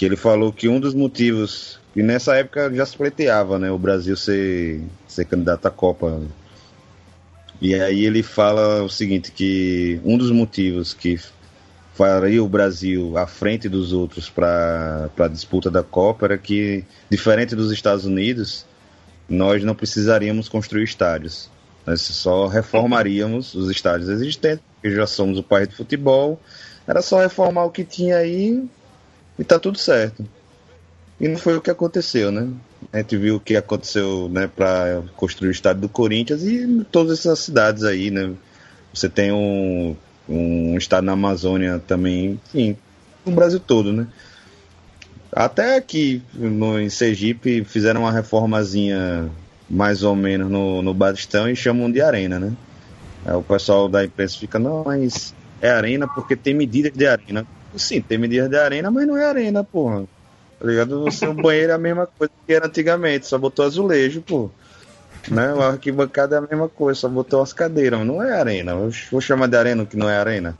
que ele falou que um dos motivos, e nessa época já se pleiteava, né, o Brasil ser, ser candidato à Copa. E aí ele fala o seguinte, que um dos motivos que faria o Brasil à frente dos outros para a disputa da Copa era que, diferente dos Estados Unidos, nós não precisaríamos construir estádios. Nós só reformaríamos os estádios existentes, porque já somos o país de futebol. Era só reformar o que tinha aí e tá tudo certo. E não foi o que aconteceu, né? A gente viu o que aconteceu né, para construir o estádio do Corinthians e todas essas cidades aí, né? Você tem um, um estado na Amazônia também, enfim, no Brasil todo, né? Até aqui no, em Sergipe fizeram uma reformazinha mais ou menos no, no Batistão e chamam de arena, né? Aí o pessoal da imprensa fica, não, mas é arena porque tem medidas de arena. Sim, tem medidas de arena, mas não é arena, porra. Tá ligado? O seu banheiro é a mesma coisa que era antigamente, só botou azulejo, pô. Né? O arquibancada é a mesma coisa, só botou as cadeiras, não é arena. Eu vou chamar de arena o que não é arena.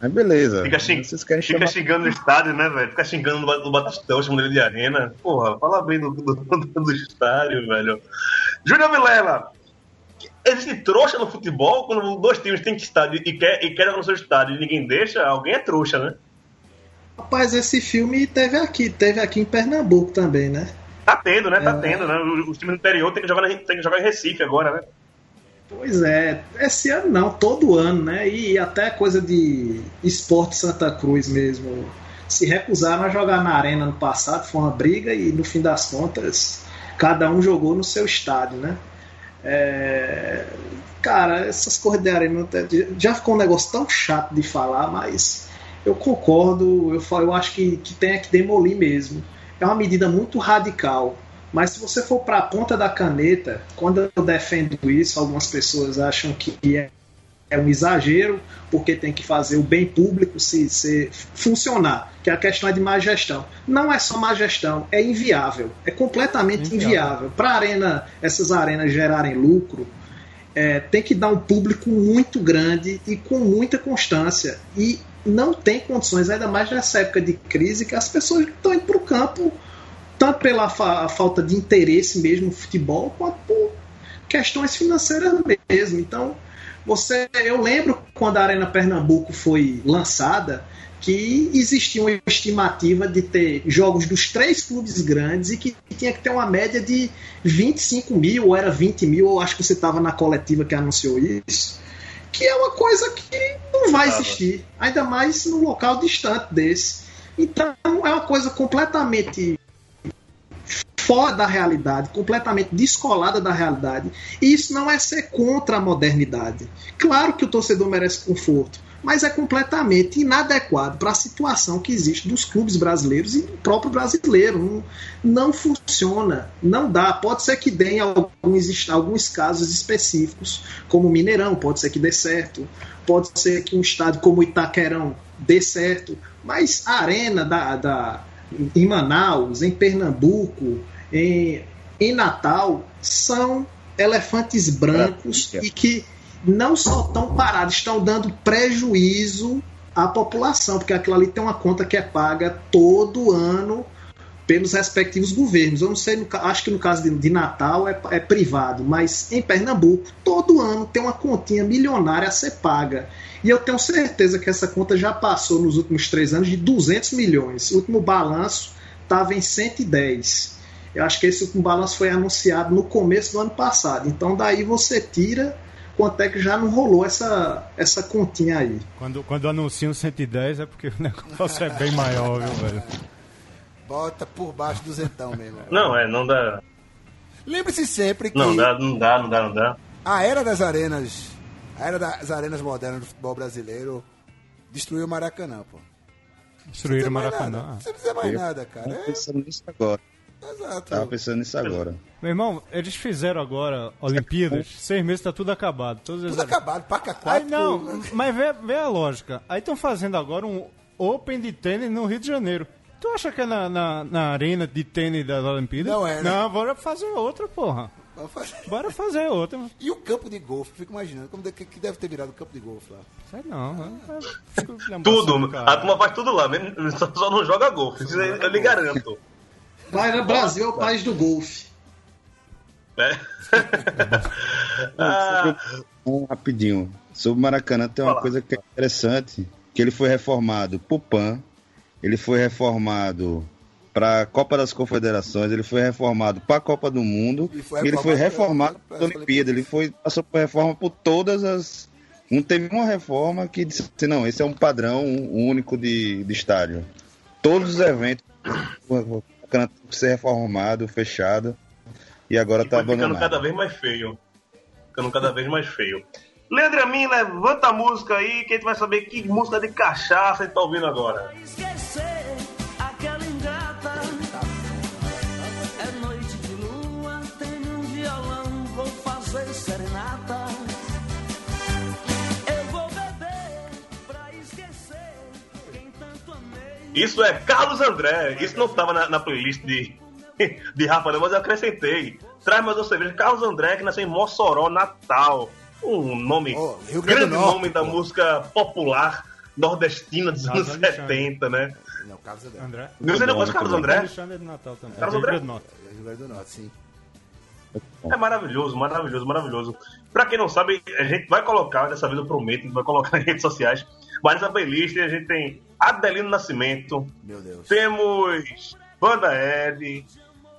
Mas beleza. Fica, xing... Vocês querem fica chamar... xingando no estádio, né, velho? Fica xingando no Ba- no Batistão, chamando ele de arena. Porra, fala bem do, do, do- estádio, velho. Júnior Vilela, existe trouxa no futebol quando dois times têm que estádio e quer, e quer no seu estádio e ninguém deixa? Alguém é trouxa, né? Rapaz, esse filme teve aqui, teve aqui em Pernambuco também, né? Tá tendo, né? Tá É. tendo, né? Os times do interior tem que jogar, tem que jogar em Recife agora, né? Pois é, esse ano não, todo ano, né? E até coisa de esporte Santa Cruz mesmo. Se recusaram a jogar na arena no passado, foi uma briga e no fim das contas cada um jogou no seu estádio, né? É, Cara, essas corridas de arena já ficou um negócio tão chato de falar, mas eu concordo, eu, falo, eu acho que, que tem que demolir mesmo. É uma medida muito radical. Mas se você for para a ponta da caneta, quando eu defendo isso, algumas pessoas acham que é, é um exagero, porque tem que fazer o bem público se, se funcionar, que a questão é de má gestão. Não é só má gestão, é inviável, é completamente Inviável. inviável. Para arena, essas arenas gerarem lucro, é, tem que dar um público muito grande e com muita constância. E não tem condições, ainda mais nessa época de crise, que as pessoas estão indo para o campo, tanto pela fa falta de interesse mesmo no futebol, quanto por questões financeiras mesmo. Então, você, eu lembro quando a Arena Pernambuco foi lançada, que existia uma estimativa de ter jogos dos três clubes grandes e que tinha que ter uma média de 25 mil, ou era 20 mil, ou acho que você estava na coletiva que anunciou isso, que é uma coisa que não vai existir, ainda mais num local distante desse. Então é uma coisa completamente fora da realidade, completamente descolada da realidade. E isso não é ser contra a modernidade. Claro que o torcedor merece conforto, mas é completamente inadequado para a situação que existe dos clubes brasileiros e do próprio brasileiro. Não, não funciona, não dá. Pode ser que dê em alguns, alguns casos específicos, como o Mineirão, pode ser que dê certo, pode ser que um estádio como Itaquerão dê certo, mas a arena da, da, em Manaus, em Pernambuco, em, em Natal, são elefantes brancos e que não só estão parados, estão dando prejuízo à população, porque aquilo ali tem uma conta que é paga todo ano pelos respectivos governos. Eu não sei, no, acho que no caso de, de Natal é, é, privado, mas em Pernambuco, todo ano tem uma continha milionária a ser paga. E eu tenho certeza que essa conta já passou nos últimos três anos de 200 milhões. O último balanço estava em 110. Eu acho que esse balanço foi anunciado no começo do ano passado. Então daí você tira quanto é que já não rolou essa, essa continha aí. Quando, quando anunciam 110 é porque o <laughs> negócio é bem maior, viu, velho? Bota por baixo do zentão mesmo. <laughs> Não, é, não dá. Lembre-se sempre que. Não dá, não dá, não dá, não dá. A era das arenas. A era das arenas modernas do futebol brasileiro destruiu o Maracanã, pô. Destruíram o Maracanã. Não precisa dizer mais nada, cara. Eu pensando nisso agora. Exato. Tava pensando nisso agora. Meu irmão, eles fizeram agora Olimpíadas, seis meses tá tudo acabado. Todas Tudo acabado, paca Aí quatro. não, mas vê, vê a lógica. Aí estão fazendo agora um Open de tênis no Rio de Janeiro. Tu acha que é na, na, na arena de tênis das Olimpíadas? Não é, né? Não, bora fazer outra, porra. Vamos fazer. Bora fazer outra. E o campo de golfe, fico imaginando como de- que deve ter virado o campo de golfe lá. Sei não, lembrando Tudo. assim. A turma faz tudo lá, mesmo- só, só não joga golfe. Isso eu lhe garanto. Mas o Brasil é o país do golfe. É. <laughs> Ah, Um rapidinho. Sobre o Maracanã tem uma Fala. coisa que é interessante, que ele foi reformado pro PAN, ele foi reformado para a Copa das Confederações, ele foi reformado para a Copa do Mundo, E foi e ele foi reformado reformado para a Olimpíada, ele foi passou por reforma por todas as não teve uma reforma que disse assim, não, esse é um padrão único de, de estádio. Todos os eventos o Maracanã tem que ser reformado, fechado e agora e está foi ficando abandonado. cada vez mais feio. Ficando cada vez mais feio. Leandro Amin, levanta a música aí, que a gente vai saber que música de cachaça a gente tá ouvindo agora. Esquecer Isso é Carlos André. Isso não estava na, na playlist de, <laughs> de Rafa, não, mas eu acrescentei. Traz mais uma cerveja. Carlos André, que nasceu em Mossoró, Natal. Um nome, Oh, Rio Grande do Norte, nome da pô. música popular nordestina dos anos Carlos Alexandre. 70, né? Não, Carlos André. André? Você não conhece Carlos André? Alexandre de Natal também. Carlos É, André? Rio Grande do Norte. Rio Grande do Norte, sim. É maravilhoso, maravilhoso, maravilhoso. Pra quem não sabe, a gente vai colocar, dessa vez eu prometo, a gente vai colocar <laughs> nas redes sociais. Mas nessa playlist a gente tem Adelino Nascimento, Meu Deus. temos Banda Ed,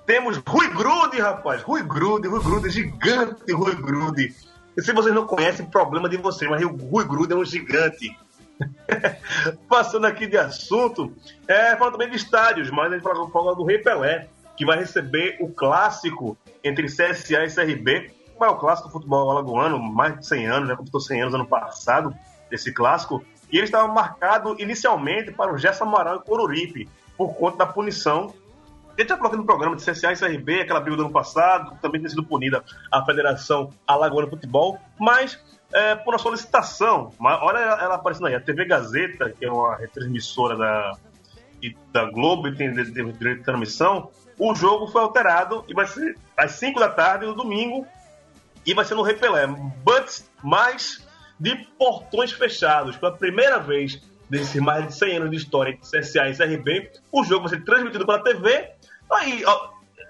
temos Rui Grude, rapaz. Rui Grude, Rui Grude, gigante Rui Grude. E se vocês não conhecem, problema de vocês, mas o Rui Grude é um gigante. <laughs> Passando aqui de assunto, é, falando também de estádios, mas a gente fala, fala do Rei Pelé, que vai receber o clássico entre CSA e CRB, o maior clássico do futebol alagoano, mais de 100 anos, né? Completou 100 anos ano passado, esse clássico. E ele estava marcado inicialmente para o Gerson Amaral e Coruripe, por conta da punição. A gente já falou aqui no programa de CSA e CRB, aquela briga do ano passado, também tem sido punida a Federação Alagoana de Futebol, mas é, por uma solicitação. Mas olha ela aparecendo aí, a TV Gazeta, que é uma retransmissora da, da Globo e tem direito de transmissão, o jogo foi alterado e vai ser às 5 da tarde no domingo e vai ser no Repelé. But mais de portões fechados. Pela primeira vez desses mais de 100 anos de história de CSA e CRB, o jogo vai ser transmitido pela TV. Aí, ó,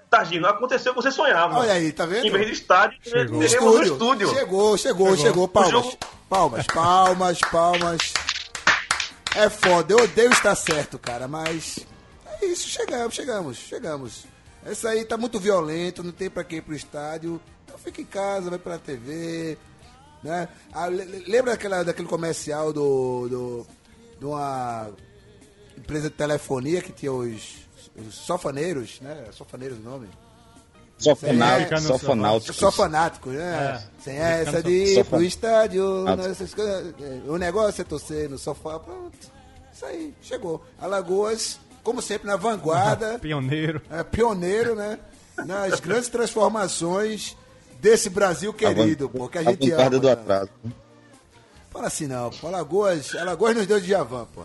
Targino, aconteceu o que você sonhava. Olha aí, tá vendo? Em vez de estádio, Chegou. teremos Estúdio. no estúdio. Chegou, chegou, chegou. O Palmas. jogo- Palmas, palmas, palmas. É foda, eu odeio estar certo, cara, mas é isso, chegamos, chegamos, chegamos. Essa aí tá muito violento, não tem pra quem ir pro estádio. Então fica em casa, vai pela TV, né? Ah, le- le- lembra daquela, daquele comercial do, do de uma empresa de telefonia que tinha os, os sofaneiros, né? Sofaneiros o nome? Só É. fanático, né? É. Sem essa no de ir pro estádio, né, essas coisas. É, o negócio é torcer no sofá, pronto. Isso aí, chegou. Alagoas, como sempre, na vanguarda, <laughs> Pioneiro. é, pioneiro, né? Nas grandes transformações desse Brasil querido, A pô, que a a gente vanguarda ama. do cara. atraso. Fala assim não, pô. Alagoas, Alagoas nos deu de Javan, pô.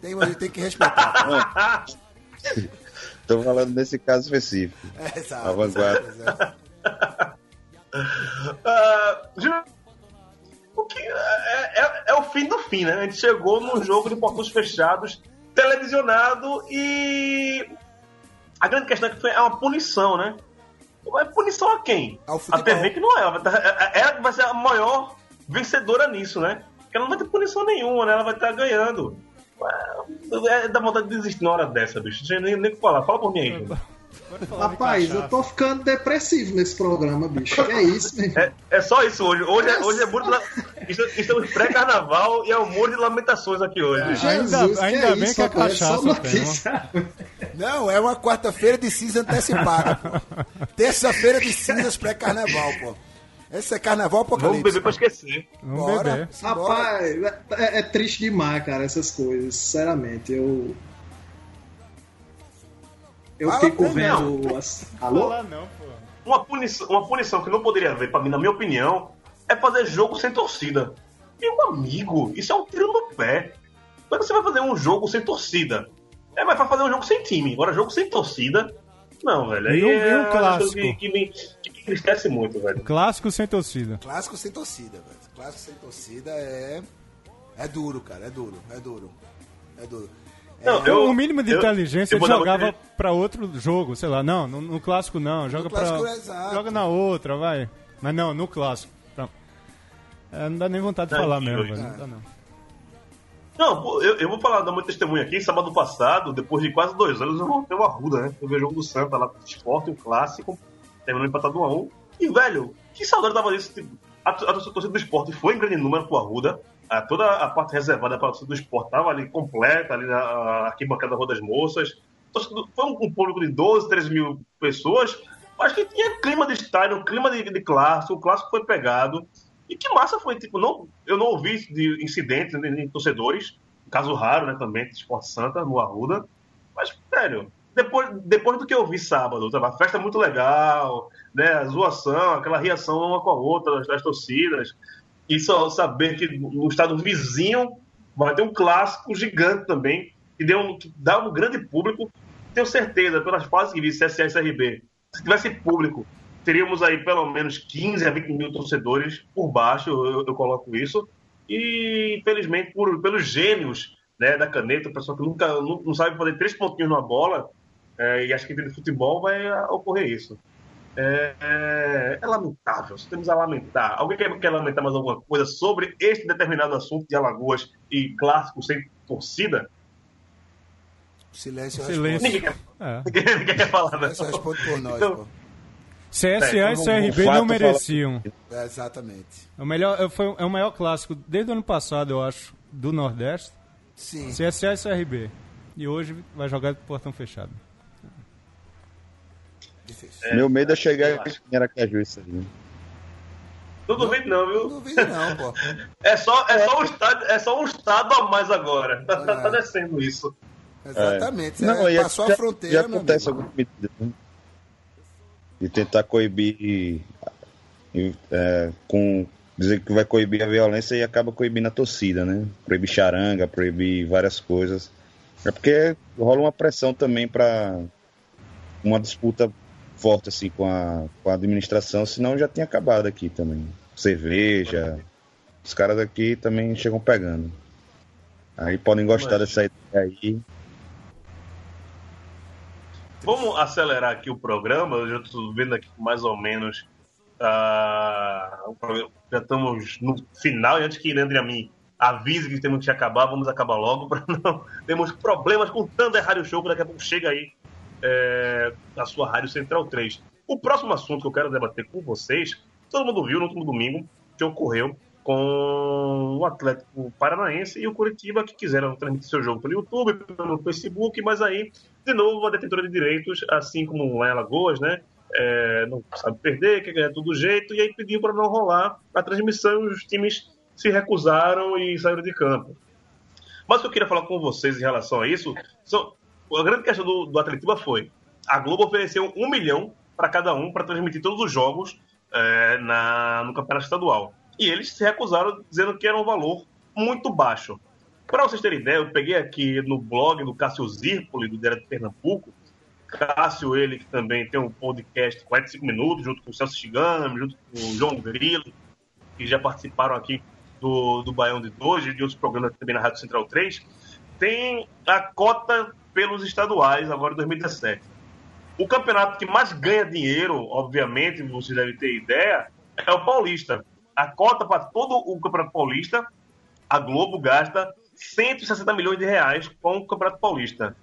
Tem, a gente tem que respeitar. Estou falando nesse caso específico. É, exato, A vanguarda. exato, exato. Júnior, o que é, é- é o fim do fim, né? A gente chegou num jogo de portões fechados, televisionado e a grande questão é que foi é uma punição, né? Mas punição a quem? Ao A futebol. TV que não é. Ela vai, tá- ela vai ser a maior vencedora nisso, né? Porque ela não vai ter punição nenhuma, né? Ela vai estar ganhando. É, dá vontade de desistir na hora dessa, bicho. Não nem nem o que falar. Fala por mim aí, Júnior. Rapaz, eu tô ficando depressivo nesse programa, bicho. Que é isso, meu irmão? É, é só isso hoje. Hoje é, hoje é muito. la- <laughs> Estamos pré-carnaval e é um monte de lamentações aqui hoje. Jesus, ainda que é bem isso, que é rapaz? cachaça Só o tema. Não, é uma quarta-feira de cinza antecipada, pô. <laughs> Terça-feira de cinzas pré-carnaval, pô. Esse é carnaval Vamos apocalipse. beber pra esquecer. Vamos Bora. beber. Rapaz, é, é triste demais, cara, essas coisas. Sinceramente, eu. Eu Fala, fico vendo. As... Alô? Não, pô. Uma punição, uma punição que não poderia haver, pra mim, na minha opinião, é fazer jogo sem torcida. Meu amigo, isso é um tiro no pé. Como é que você vai fazer um jogo sem torcida? É, mas vai fazer um jogo sem time. Agora, jogo sem torcida. Não, velho. Aí E um- é um clássico? Que, que me, que me entristece muito, velho. Clássico sem torcida. Clássico sem torcida, velho. Clássico sem torcida é. É duro, cara. É duro, é duro. É duro. Não, eu- o mínimo de eu- inteligência eu dar jogava uma- pra outro jogo, sei lá. Não, no, no clássico não. Joga clássico pra. é exato. Joga na outra, vai. Mas não, no clássico. Tá. É, não dá nem vontade de Não, falar mesmo, velho. Não dá não. Não, eu, eu vou falar da meu testemunho aqui. Sábado passado, depois de quase dois anos, eu voltei o Arruda, né? Eu vi o jogo do Santa lá, esporte, um clássico, terminou empatado 1 a 1 E, velho, que saudade tava disso. Tipo, a, a torcida do esporte foi em grande número pro Arruda. A, toda a parte reservada para a torcida do esporte tava ali completa, ali na a arquibancada da Rua das Moças. Torcida do- Foi um, um público de 12, 13 mil pessoas, mas que tinha clima de estádio, clima de, de clássico. O clássico foi pegado. E que massa foi, tipo, não, eu não ouvi de incidentes de, torcedores, caso raro, né, também, de Esporte Santa, no Arruda. Mas, velho, depois, depois do que eu vi sábado, sabe, a festa é muito legal, né, a zoação, aquela reação uma com a outra das, das torcidas, e só saber que no estado vizinho vai ter um clássico gigante também, que, deu um, que dá um grande público, tenho certeza, pelas fases que vi, CSA CRB, se tivesse público, teríamos aí pelo menos 15 a 20 mil torcedores por baixo, eu, eu coloco isso. E, infelizmente, por, pelos gênios né, da caneta, o pessoal que nunca não, não sabe fazer três pontinhos na bola é, e acha que entende futebol, vai ocorrer isso. É, é, é lamentável, só temos a lamentar. Alguém quer, quer lamentar mais alguma coisa sobre este determinado assunto de Alagoas e clássico sem torcida? Silêncio, Silêncio. Ninguém quer, É. <laughs> ninguém quer falar, né? Silêncio responde por nós, Então, pô. CSA É, e então, CRB o fato não mereciam. É, exatamente. É o, melhor, foi, é o maior clássico desde o ano passado, eu acho, do Nordeste. Sim. CSA e CRB. E hoje vai jogar de portão fechado. Difícil. Meu medo é chegar em Aracaju isso aí. Não duvido não, viu? Não duvido não, pô. <laughs> É só, é só, um, estado, é só um estado a mais agora. Tá, tá- É. tá descendo isso. Exatamente. Não, é, e passou já, a fronteira, já acontece alguma medida, né? De tentar coibir e, é, com dizer que vai coibir a violência e acaba coibindo a torcida, né? Proibir charanga, proibir várias coisas. É porque rola uma pressão também para uma disputa forte assim com a, com a administração, senão já tinha acabado aqui também. Cerveja, os caras aqui também chegam pegando. Aí podem gostar Mas... dessa ideia aí. Vamos acelerar aqui o programa. Eu já estou vendo aqui mais ou menos. Uh, já estamos no final. E antes que Leandro e a mim avise que temos que acabar, vamos acabar logo. Para <laughs> não temos problemas com o Thunder Rádio Show. Daqui a pouco chega aí é, sua Rádio Central 3. O próximo assunto que eu quero debater com vocês, todo mundo viu no último domingo, que ocorreu com o Atlético Paranaense e o Curitiba, que quiseram transmitir seu jogo pelo YouTube, pelo Facebook, mas aí, de novo, a detentora de direitos, assim como lá em Alagoas, né? É, não sabe perder, quer ganhar todo jeito, e aí pediu para não rolar a transmissão os times se recusaram e saíram de campo. Mas o que eu queria falar com vocês em relação a isso, são, a grande questão do, do Atletiba foi, a Globo ofereceu um milhão para cada um para transmitir todos os jogos é, na, no campeonato estadual e eles se recusaram dizendo que era um valor muito baixo. Para vocês terem ideia, eu peguei aqui no blog do Cássio Zirpoli, do Direto de Pernambuco, Cássio, ele que também tem um podcast 45 minutos, junto com o Celso Chigami, junto com o João Grilo, que já participaram aqui do, do Baião de Dois e de outros programas também na Rádio Central 3, tem a cota pelos estaduais, agora em 2017. O campeonato que mais ganha dinheiro, obviamente, vocês devem ter ideia, é o Paulista a cota para todo o Campeonato Paulista, a Globo gasta 160 milhões de reais com o Campeonato Paulista.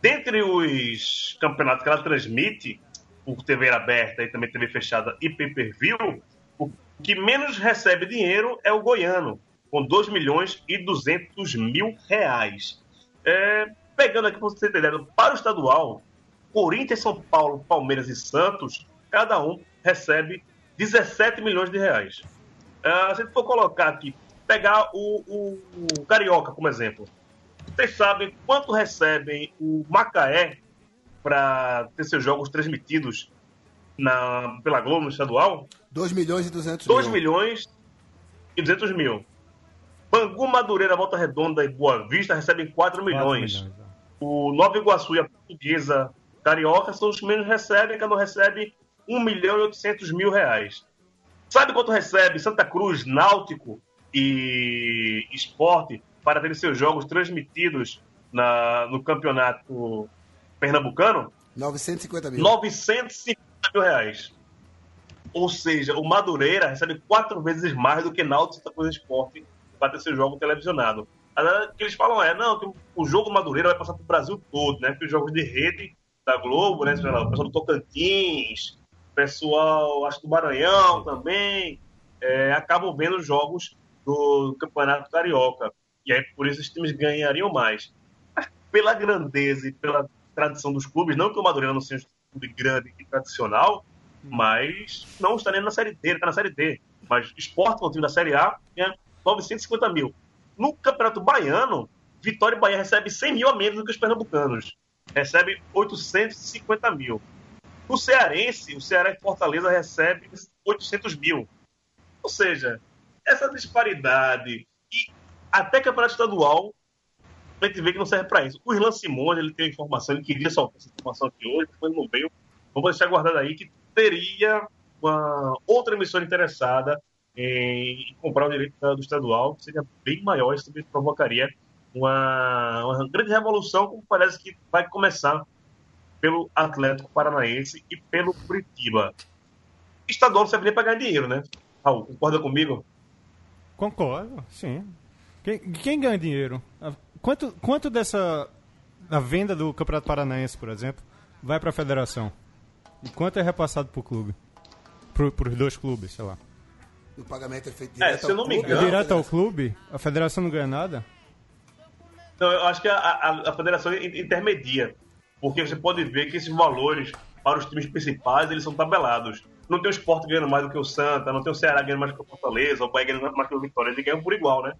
Dentre os campeonatos que ela transmite, por TV aberta e também TV fechada e pay-per-view, o que menos recebe dinheiro é o goiano, com 2 milhões e 200 mil reais. É, pegando aqui para você entender, para o estadual, Corinthians, São Paulo, Palmeiras e Santos, cada um recebe 17 milhões de reais. Uh, se a gente for colocar aqui, pegar o, o, o, Carioca como exemplo. Vocês sabem quanto recebem o Macaé para ter seus jogos transmitidos na, pela Globo no estadual? 2 milhões e 200 mil. 2 milhões e 200 mil. Bangu, Madureira, Volta Redonda e Boa Vista recebem 4 milhões. milhões é. o Nova Iguaçu e a Portuguesa Carioca são os que menos recebem, que não recebe 1 milhão e 800 mil reais. Sabe quanto recebe Santa Cruz, Náutico e Esporte para ter seus jogos transmitidos na, no campeonato pernambucano? 950 mil. 950 mil reais. Ou seja, o Madureira recebe quatro vezes mais do que Náutico Santa Cruz Esporte para ter seu jogo televisionado. O que eles falam é, não, que o jogo Madureira vai passar para o Brasil todo, né? Que os jogos de rede da Globo, né? O pessoal do Tocantins, pessoal, acho do Maranhão também, é, acabam vendo jogos do Campeonato Carioca. E aí, por isso, os times ganhariam mais. Mas pela grandeza e pela tradição dos clubes, não que o Madureira não seja um clube grande e tradicional, mas não está nem na Série D, ele está na Série D. Mas esporte, o time da Série A, ganha 950 mil. No Campeonato Baiano, Vitória e Bahia recebe 100 mil a menos do que os pernambucanos. Recebe 850 mil. O Cearense, o Ceará e Fortaleza recebe 800 mil. Ou seja, essa disparidade e até campeonato estadual a gente vê que não serve para isso. O Irlan Simone, ele tem informação, ele queria soltar essa informação aqui hoje, mas não veio. Vamos deixar guardado aí que teria uma outra emissora interessada em comprar o direito do estadual, que seria bem maior, isso também provocaria uma, uma grande revolução, como parece que vai começar pelo Atlético Paranaense e pelo Curitiba. Estadual não serve nem para ganhar dinheiro, né? Raul, concorda comigo? Concordo, sim. Quem, quem ganha dinheiro? Quanto, quanto dessa. da venda do Campeonato Paranaense, por exemplo, vai para a federação? E quanto é repassado para o clube? Para os dois clubes, sei lá. O pagamento é feito direto é, se eu não me engano, direto ao clube? A federação não ganha nada? Não, eu acho que a, a, a federação intermedia porque você pode ver que esses valores para os times principais eles são tabelados. Não tem o Sport ganhando mais do que o Santa, não tem o Ceará ganhando mais do que o Fortaleza, o Bahia ganhando mais do que o Vitória, eles ganham por igual, né?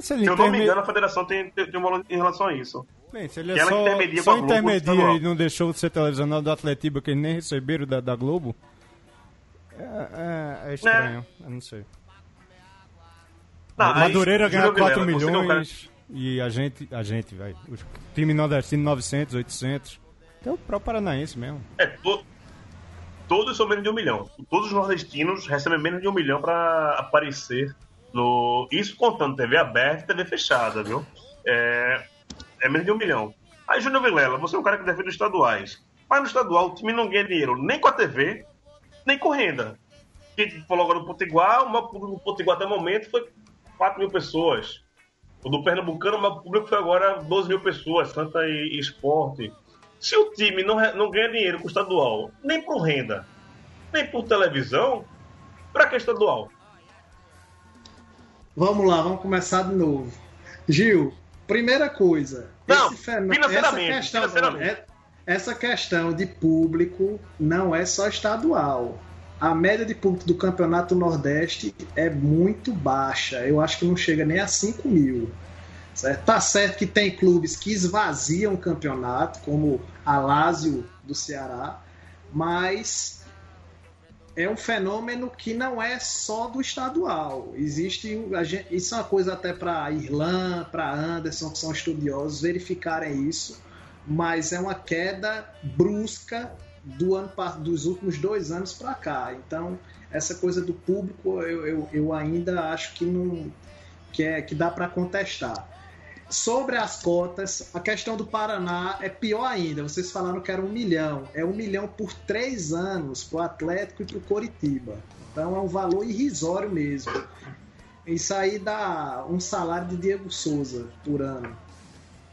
Se, se eu não me engano, a federação tem, tem, tem um valor em relação a isso. Bem, se ele é só, intermedia só intermedia e não deixou de ser televisionado do Atletiba, que eles nem receberam da, da Globo, é, é, é estranho, é. eu não sei. Não, Madureira ganha 4 milhões e a gente, a gente, velho. O time nordestino 900, 800. Até o próprio Paranaense mesmo. É, to, todos são menos de um milhão. Todos os nordestinos recebem menos de um milhão para aparecer no. Isso contando TV aberta e TV fechada, viu? é, é menos de um milhão. Aí, Júnior Vilela, você é um cara que defende os estaduais. Mas no estadual o time não ganha dinheiro nem com a TV, nem com renda. Quem falou agora do Potiguar, o maior público do Potiguar até o momento foi 4 mil pessoas. O do Pernambucano, o maior público foi agora 12 mil pessoas, Santa e, e Esporte. Se o time não, não ganha dinheiro com o estadual, nem por renda, nem por televisão, para que estadual? Vamos lá, vamos começar de novo. Gil, primeira coisa. Não, financeiramente, essa questão, financeiramente. é- essa questão de público não é só estadual. A média de público do Campeonato Nordeste é muito baixa. Eu acho que não chega nem a 5 mil. Certo? Tá certo que tem clubes que esvaziam o campeonato, como a Lazio do Ceará, mas é um fenômeno que não é só do estadual. Existe gente- isso é uma coisa até para Irlan, para Anderson, que são estudiosos, verificarem isso. Mas é uma queda brusca do ano dos últimos dois anos para cá. Então essa coisa do público eu, eu, eu ainda acho que não que é que dá para contestar. Sobre as cotas, a questão do Paraná é pior ainda. Vocês falaram que era um milhão. É um milhão por três anos para o Atlético e para o Coritiba. Então é um valor irrisório mesmo. Isso aí dá um salário de Diego Souza por ano.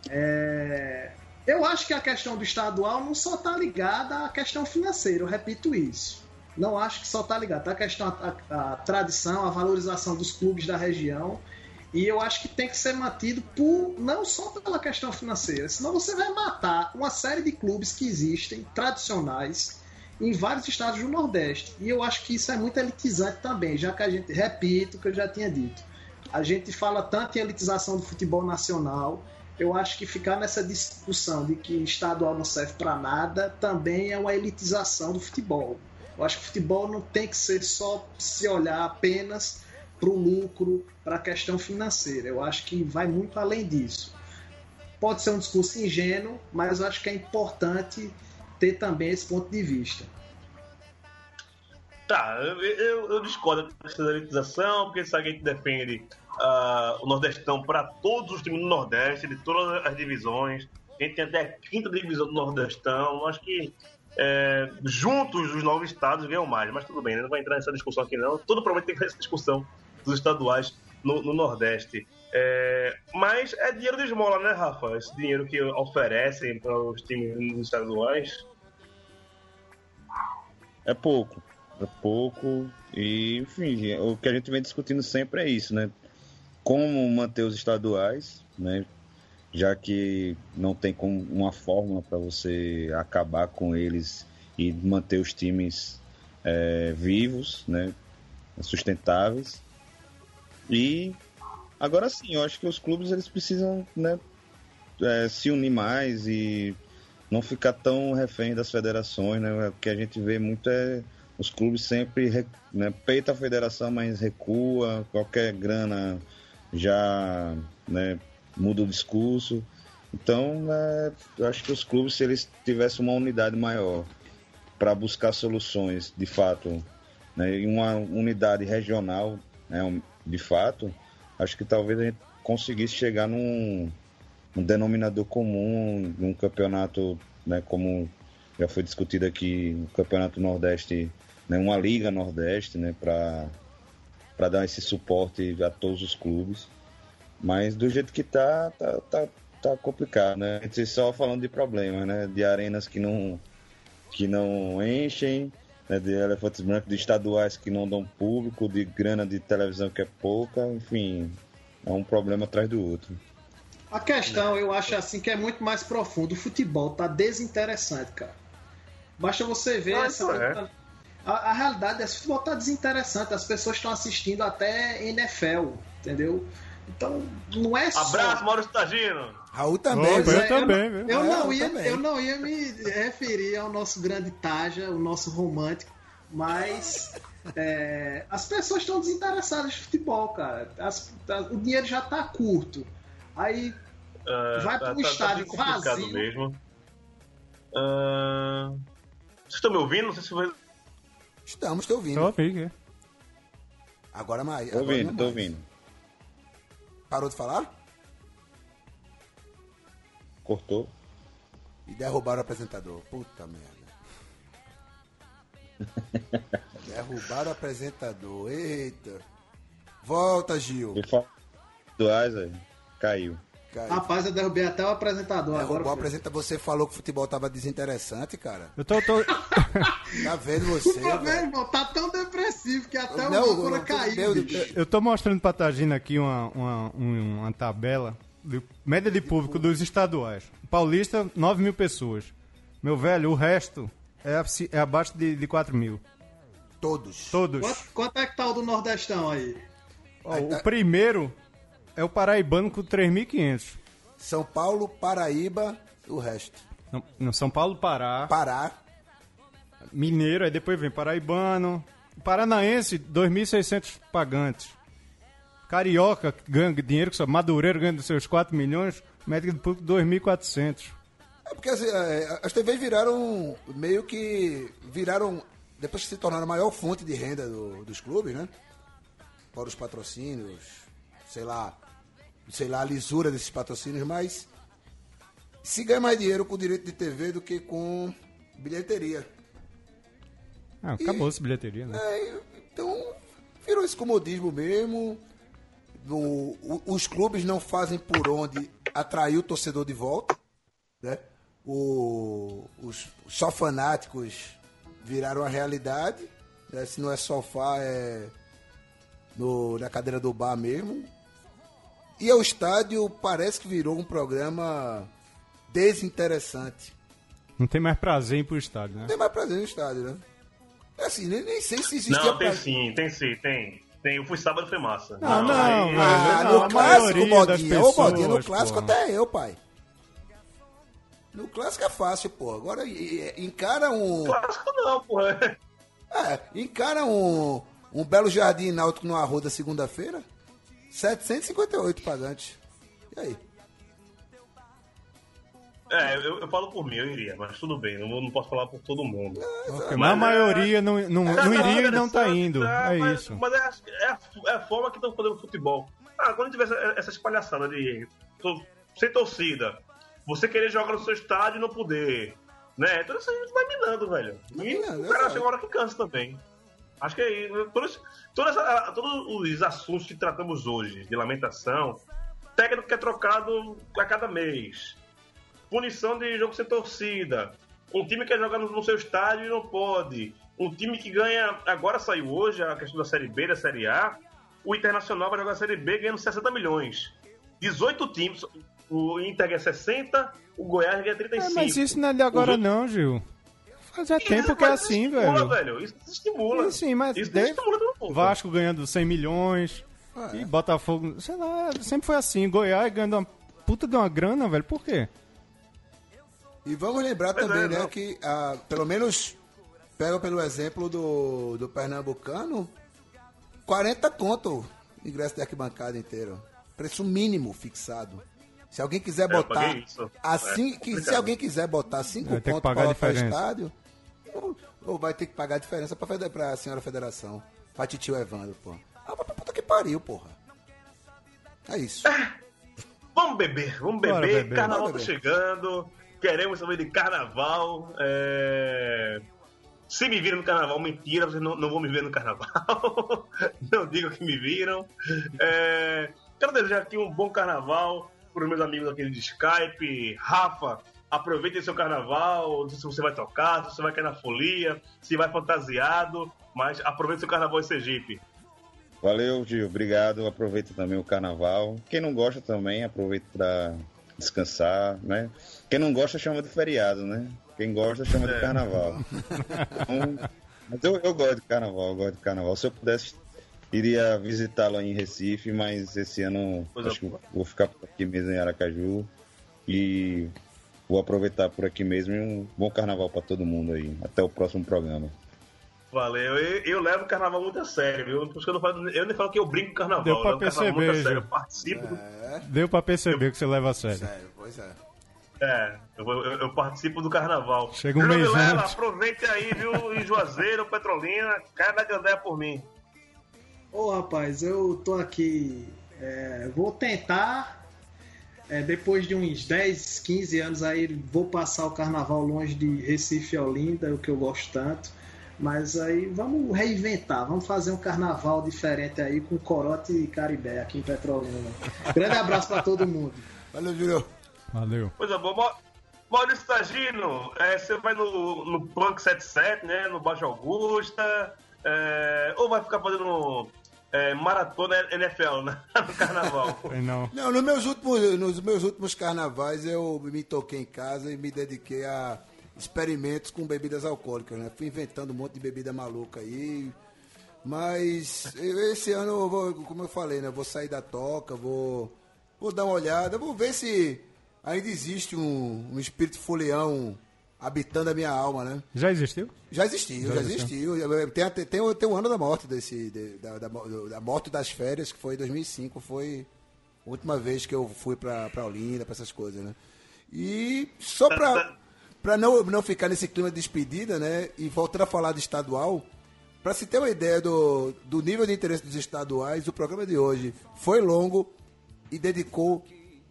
É, Eu acho que a questão do estadual não só está ligada à questão financeira, eu repito isso. Não acho que só está ligado. Tá a questão, a, a tradição, a valorização dos clubes da região. E eu acho que tem que ser mantido por não só pela questão financeira, senão você vai matar uma série de clubes que existem, tradicionais, em vários estados do Nordeste. E eu acho que isso é muito elitizante também, já que a gente, repito o que eu já tinha dito, a gente fala tanto em elitização do futebol nacional. Eu acho que ficar nessa discussão de que estadual não serve para nada também é uma elitização do futebol. Eu acho que o futebol não tem que ser só se olhar apenas para o lucro, para a questão financeira. Eu acho que vai muito além disso. Pode ser um discurso ingênuo, mas eu acho que é importante ter também esse ponto de vista. Tá, eu, eu, eu discordo da elitização, porque se a gente defende ah, o Nordestão para todos os times do Nordeste, de todas as divisões, a gente tem até a quinta divisão do Nordestão, acho que é, juntos os nove estados ganham mais, mas tudo bem, né? não vai entrar nessa discussão aqui não. Todo provavelmente tem que ter essa discussão dos estaduais no, no Nordeste. É, mas é dinheiro de esmola, né, Rafa? Esse dinheiro que oferecem para os times estaduais. É pouco. É pouco. E, enfim, o que a gente vem discutindo sempre é isso, né? Como manter os estaduais, né? Já que não tem como uma fórmula para você acabar com eles e manter os times é, vivos, né? Sustentáveis. E agora sim, eu acho que os clubes eles precisam, né? é, se unir mais e não ficar tão refém das federações, né? O que a gente vê muito é os clubes sempre re- né, peita a federação, mas recua, qualquer grana já né, muda o discurso. Então, né, eu acho que os clubes, se eles tivessem uma unidade maior para buscar soluções, de fato, né, em uma unidade regional, né, um- de fato, acho que talvez a gente conseguisse chegar num, um denominador comum num campeonato, né, como já foi discutido aqui, o campeonato Nordeste, né, uma liga Nordeste, né, para para dar esse suporte a todos os clubes. Mas do jeito que tá, tá, tá, tá complicado, né? A gente só falando de problemas, né? De arenas que não que não enchem, né, de elefantes brancos, de estaduais que não dão público, de grana de televisão que é pouca, enfim, é um problema atrás do outro. A questão, eu acho assim, que é muito mais profundo. O futebol tá desinteressante, cara. Basta você ver Ah, essa. é. A, a realidade é que o futebol tá desinteressante. As pessoas estão assistindo até NFL, entendeu? Então, não é só. Abraço, Maurício Tagino! Raul também, Opa, eu também, viu? Eu, não ia, também. eu não ia me referir ao nosso grande Taja, o nosso romântico, mas é, as pessoas estão desinteressadas de futebol, cara. As- tá- o dinheiro já tá curto. Aí Ah, Vai pro estádio bem complicado vazio. mesmo. Ah, vocês estão me ouvindo? Não sei se foi. Estamos te ouvindo. Só fica. Agora mais. Tô agora ouvindo, não tô ouvindo. Parou de falar? Cortou. E derrubaram o apresentador. Puta merda. <laughs> derrubaram o apresentador. Eita. Volta, Gil. Do Asa, caiu. Caiu. Rapaz, eu derrubei até o apresentador Derrubou agora. o apresentador. Você falou que o futebol tava desinteressante, cara. Eu tô. tô... <laughs> Tá vendo você? Meu velho? irmão, tá tão depressivo que até Não, o não, caiu. Deus. Eu tô mostrando pra Tagina aqui uma, uma, um- uma tabela de média de público dos estaduais. Paulista, 9 mil pessoas. Meu velho, o resto é, é abaixo de, de 4 mil. Todos. Todos. Quanto, quanto é que tá o do Nordestão aí? Ó, o primeiro é o paraibano com 3.500. São Paulo, Paraíba, o resto. Não, não, São Paulo, Pará, Pará, Mineiro, aí depois vem Paraibano. Paranaense, 2.600 pagantes. Carioca, ganha dinheiro, que só Madureiro ganha dos seus 4 milhões, média de público 2.400. É porque assim, é, as TVs viraram meio que. viraram. Depois que se tornaram a maior fonte de renda do- dos clubes, né? Fora os patrocínios, sei lá. Sei lá, a lisura desses patrocínios, mas. Se ganha mais dinheiro com direito de TV do que com bilheteria. Ah, acabou essa bilheteria, né? É, então, virou esse comodismo mesmo. No- os clubes não fazem por onde atrair o torcedor de volta. Né? O- os só fanáticos viraram a realidade. né? Se não é sofá, é no- na cadeira do bar mesmo. E o estádio parece que virou um programa desinteressante. Não tem mais prazer em ir pro estádio, né? Não tem mais prazer no estádio, né? É assim, nem, nem sei se existia Não, tem prazer. sim, tem sim, tem. Tem, eu fui sábado, foi massa. Não, não, aí- não. Ah, Não, no clássico, Bodinha. Ô, Bodinha, no clássico pô. até eu, pai. No clássico é fácil, pô. Agora encara um. Clássico não, porra. É, encara um. Um belo jardim náutico no Arruda segunda-feira. 758 pagantes. E aí? É, eu, eu falo por mim, eu iria, mas tudo bem, não, não posso falar por todo mundo. Ok, Mas a maioria não, não, não iria e não tá indo. É mas, isso. Mas é, é, a- é a forma que estão fazendo futebol. Ah, quando tiver essa- essas palhaçadas de to- sem torcida, você querer jogar no seu estádio e não poder, né? Tudo isso aí vai minando, velho. E o cara chega uma hora que cansa também. Acho que é isso. Todos, todas essa- todos os assuntos que tratamos hoje, de lamentação, técnico que é trocado a cada mês, punição de jogo sem torcida, um time que quer jogar no, seu estádio e não pode, um time que ganha, agora saiu hoje a questão da Série B, da Série A, o Internacional vai jogar a Série B ganhando 60 milhões. 18 times, o Inter ganha 60, o Goiás ganha É, 35. mas isso não é de agora Os não, Gil. Fazia Isso tempo que é mas assim, isso estimula, velho. Isso estimula. Sim, mas isso deve- estimula todo mundo. Vasco ganhando 100 milhões. Ah, é. E Botafogo, sei lá, sempre foi assim. Goiás ganhando uma puta de uma grana, velho. Por quê? E vamos lembrar Pois também, é, né, não. que ah, pelo menos pega pelo exemplo do, do Pernambucano, 40 conto ingresso de arquibancada inteiro. Preço mínimo fixado. Se alguém quiser É, botar assim, É, que, se alguém quiser botar 5 Vai ter que pontos pagar para o estádio, ou, ou vai ter que pagar a diferença pra, fede- pra senhora federação, pra titio Evandro, pô. Ah, pra puta que pariu, porra. É isso. <laughs> Vamos beber, vamos beber. Bora beber. Carnaval Bora tá beber. chegando. Queremos saber de carnaval. É... Se me viram no carnaval, mentira, vocês não, não vão me ver no carnaval. <laughs> não digam que me viram. É... Quero desejar aqui um bom carnaval para os meus amigos aqui de Skype. Rafa, aproveite seu carnaval. Se você vai tocar, se você vai cair na folia, se vai fantasiado. Mas aproveite seu carnaval em Sergipe. Valeu, Gil. Obrigado. Aproveita também o carnaval. Quem não gosta também, aproveita para descansar, né? Quem não gosta chama de feriado, né? Quem gosta chama de carnaval. <laughs> Então, mas eu, eu gosto de carnaval, eu gosto de carnaval. Se eu pudesse, iria visitá-lo em Recife, mas esse ano acho que boa. vou ficar por aqui mesmo em Aracaju e vou aproveitar por aqui mesmo e um bom carnaval para todo mundo aí. Até o próximo programa. Valeu. Eu, eu levo o carnaval muito a sério, viu? Por isso que eu não falo, eu nem falo que eu brinco com carnaval. Deu pra eu levo o carnaval perceber, muito a sério. Eu participo. É, Deu pra perceber que você leva a sério. sério, pois é. É, eu, eu- eu participo do carnaval. Chega um mês aproveite aí, viu? Em Juazeiro, Petrolina, cai da Gandé por mim. Ô rapaz, eu tô aqui. é, vou tentar É, depois de uns 10, 15 anos aí, vou passar o carnaval longe de Recife e Olinda, o que eu gosto tanto. Mas aí vamos reinventar, vamos fazer um carnaval diferente aí com Corote e Caribé aqui em Petrolina. Grande abraço para todo mundo. Valeu, Júlio. Valeu. Coisa boa. Maurício Tagino, é, você vai no, no Punk 77, né? No Baixo Augusta, é, ou vai ficar fazendo é, maratona NFL né? <laughs> no carnaval? Não. Não, nos meus, últimos, nos meus últimos carnavais eu me toquei em casa e me dediquei a experimentos com bebidas alcoólicas, né? Fui inventando um monte de bebida maluca aí. Mas esse ano, eu vou, como eu falei, né? Vou sair da toca, vou, vou dar uma olhada, vou ver se ainda existe um, um espírito folião habitando a minha alma, né? Já existiu? Já existiu, já, já existiu. existiu. Tem, tem, tem, tem um ano da morte desse, de, da, da, da, morte das férias, que foi em 2005, foi a última vez que eu fui pra, pra Olinda, pra essas coisas, né? E só pra, pra não, não ficar nesse clima de despedida, né? E voltando a falar de estadual, pra se ter uma ideia do, do nível de interesse dos estaduais, o programa de hoje foi longo e dedicou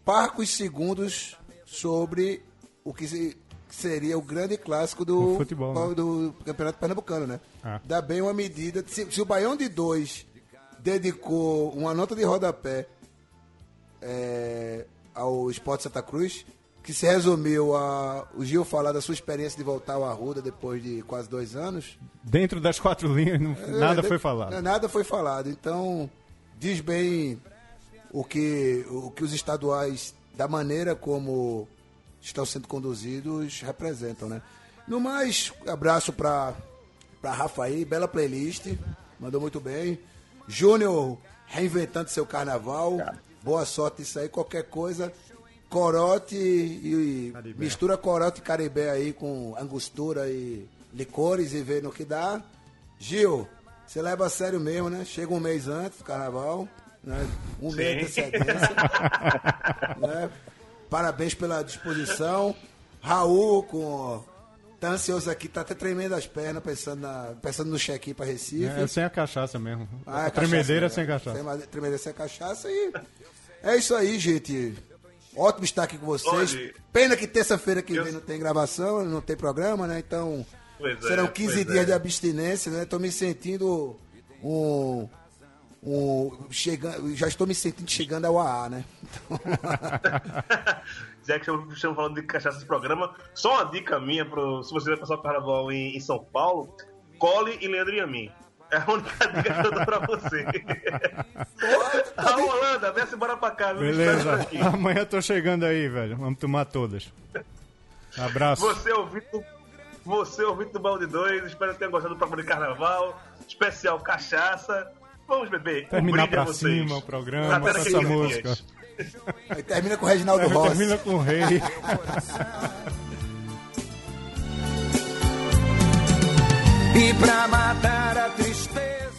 parcos segundos sobre o que se, seria o grande clássico do, futebol, né? do Campeonato Pernambucano, né? Ah. Dá bem uma medida. Se, se, o Baião de dois dedicou uma nota de rodapé é, ao Esporte Santa Cruz, que se resumiu a o Gil falar da sua experiência de voltar ao Arruda depois de quase dois anos. Dentro das quatro linhas, não, é, nada de, foi falado. Nada foi falado. Então, diz bem o que, o que os estaduais, da maneira como estão sendo conduzidos, representam, né? No mais, abraço para para Rafa aí, bela playlist, mandou muito bem. Júnior reinventando seu carnaval, boa sorte isso aí, qualquer coisa. Corote e, e mistura corote e caribé aí com angostura e licores e vê no que dá. Gil, você leva a sério mesmo, né? Chega um mês antes do carnaval né? um Sim. mês de antecedência. <laughs> né? Parabéns pela disposição. Raul, com tá ansioso aqui, tá até tremendo as pernas, pensando, na, pensando no check-in para Recife. É, sem a cachaça mesmo. Ah, a, a tremedeira sem cachaça. Sem, tremedeira sem cachaça e é isso aí, gente. Ótimo estar aqui com vocês. Olha. Pena que terça-feira que eu... vem não tem gravação, não tem programa, né? Então, pois serão é, 15 dias é. de abstinência, né? Tô me sentindo um um, chegando, já estou me sentindo chegando ao AA, né? Então... <laughs> Já que estamos falando de cachaça de programa, só uma dica minha, pro, se você vai passar o carnaval em, em São Paulo, cole e Leandro e a mim. É a única <laughs> dica que eu dou pra você. a Holanda, desce embora pra cá. Beleza. Amanhã eu tô chegando aí, velho. Vamos tomar todas. Abraço. Você ouvindo, você ouvindo do Balde 2. Espero que tenha gostado do programa de carnaval. Especial cachaça. Vamos beber. Terminar um pra cima o programa com essa música. Aí termina com o Reginaldo Rossi. Termina com o Rei. e pra matar a tristeza.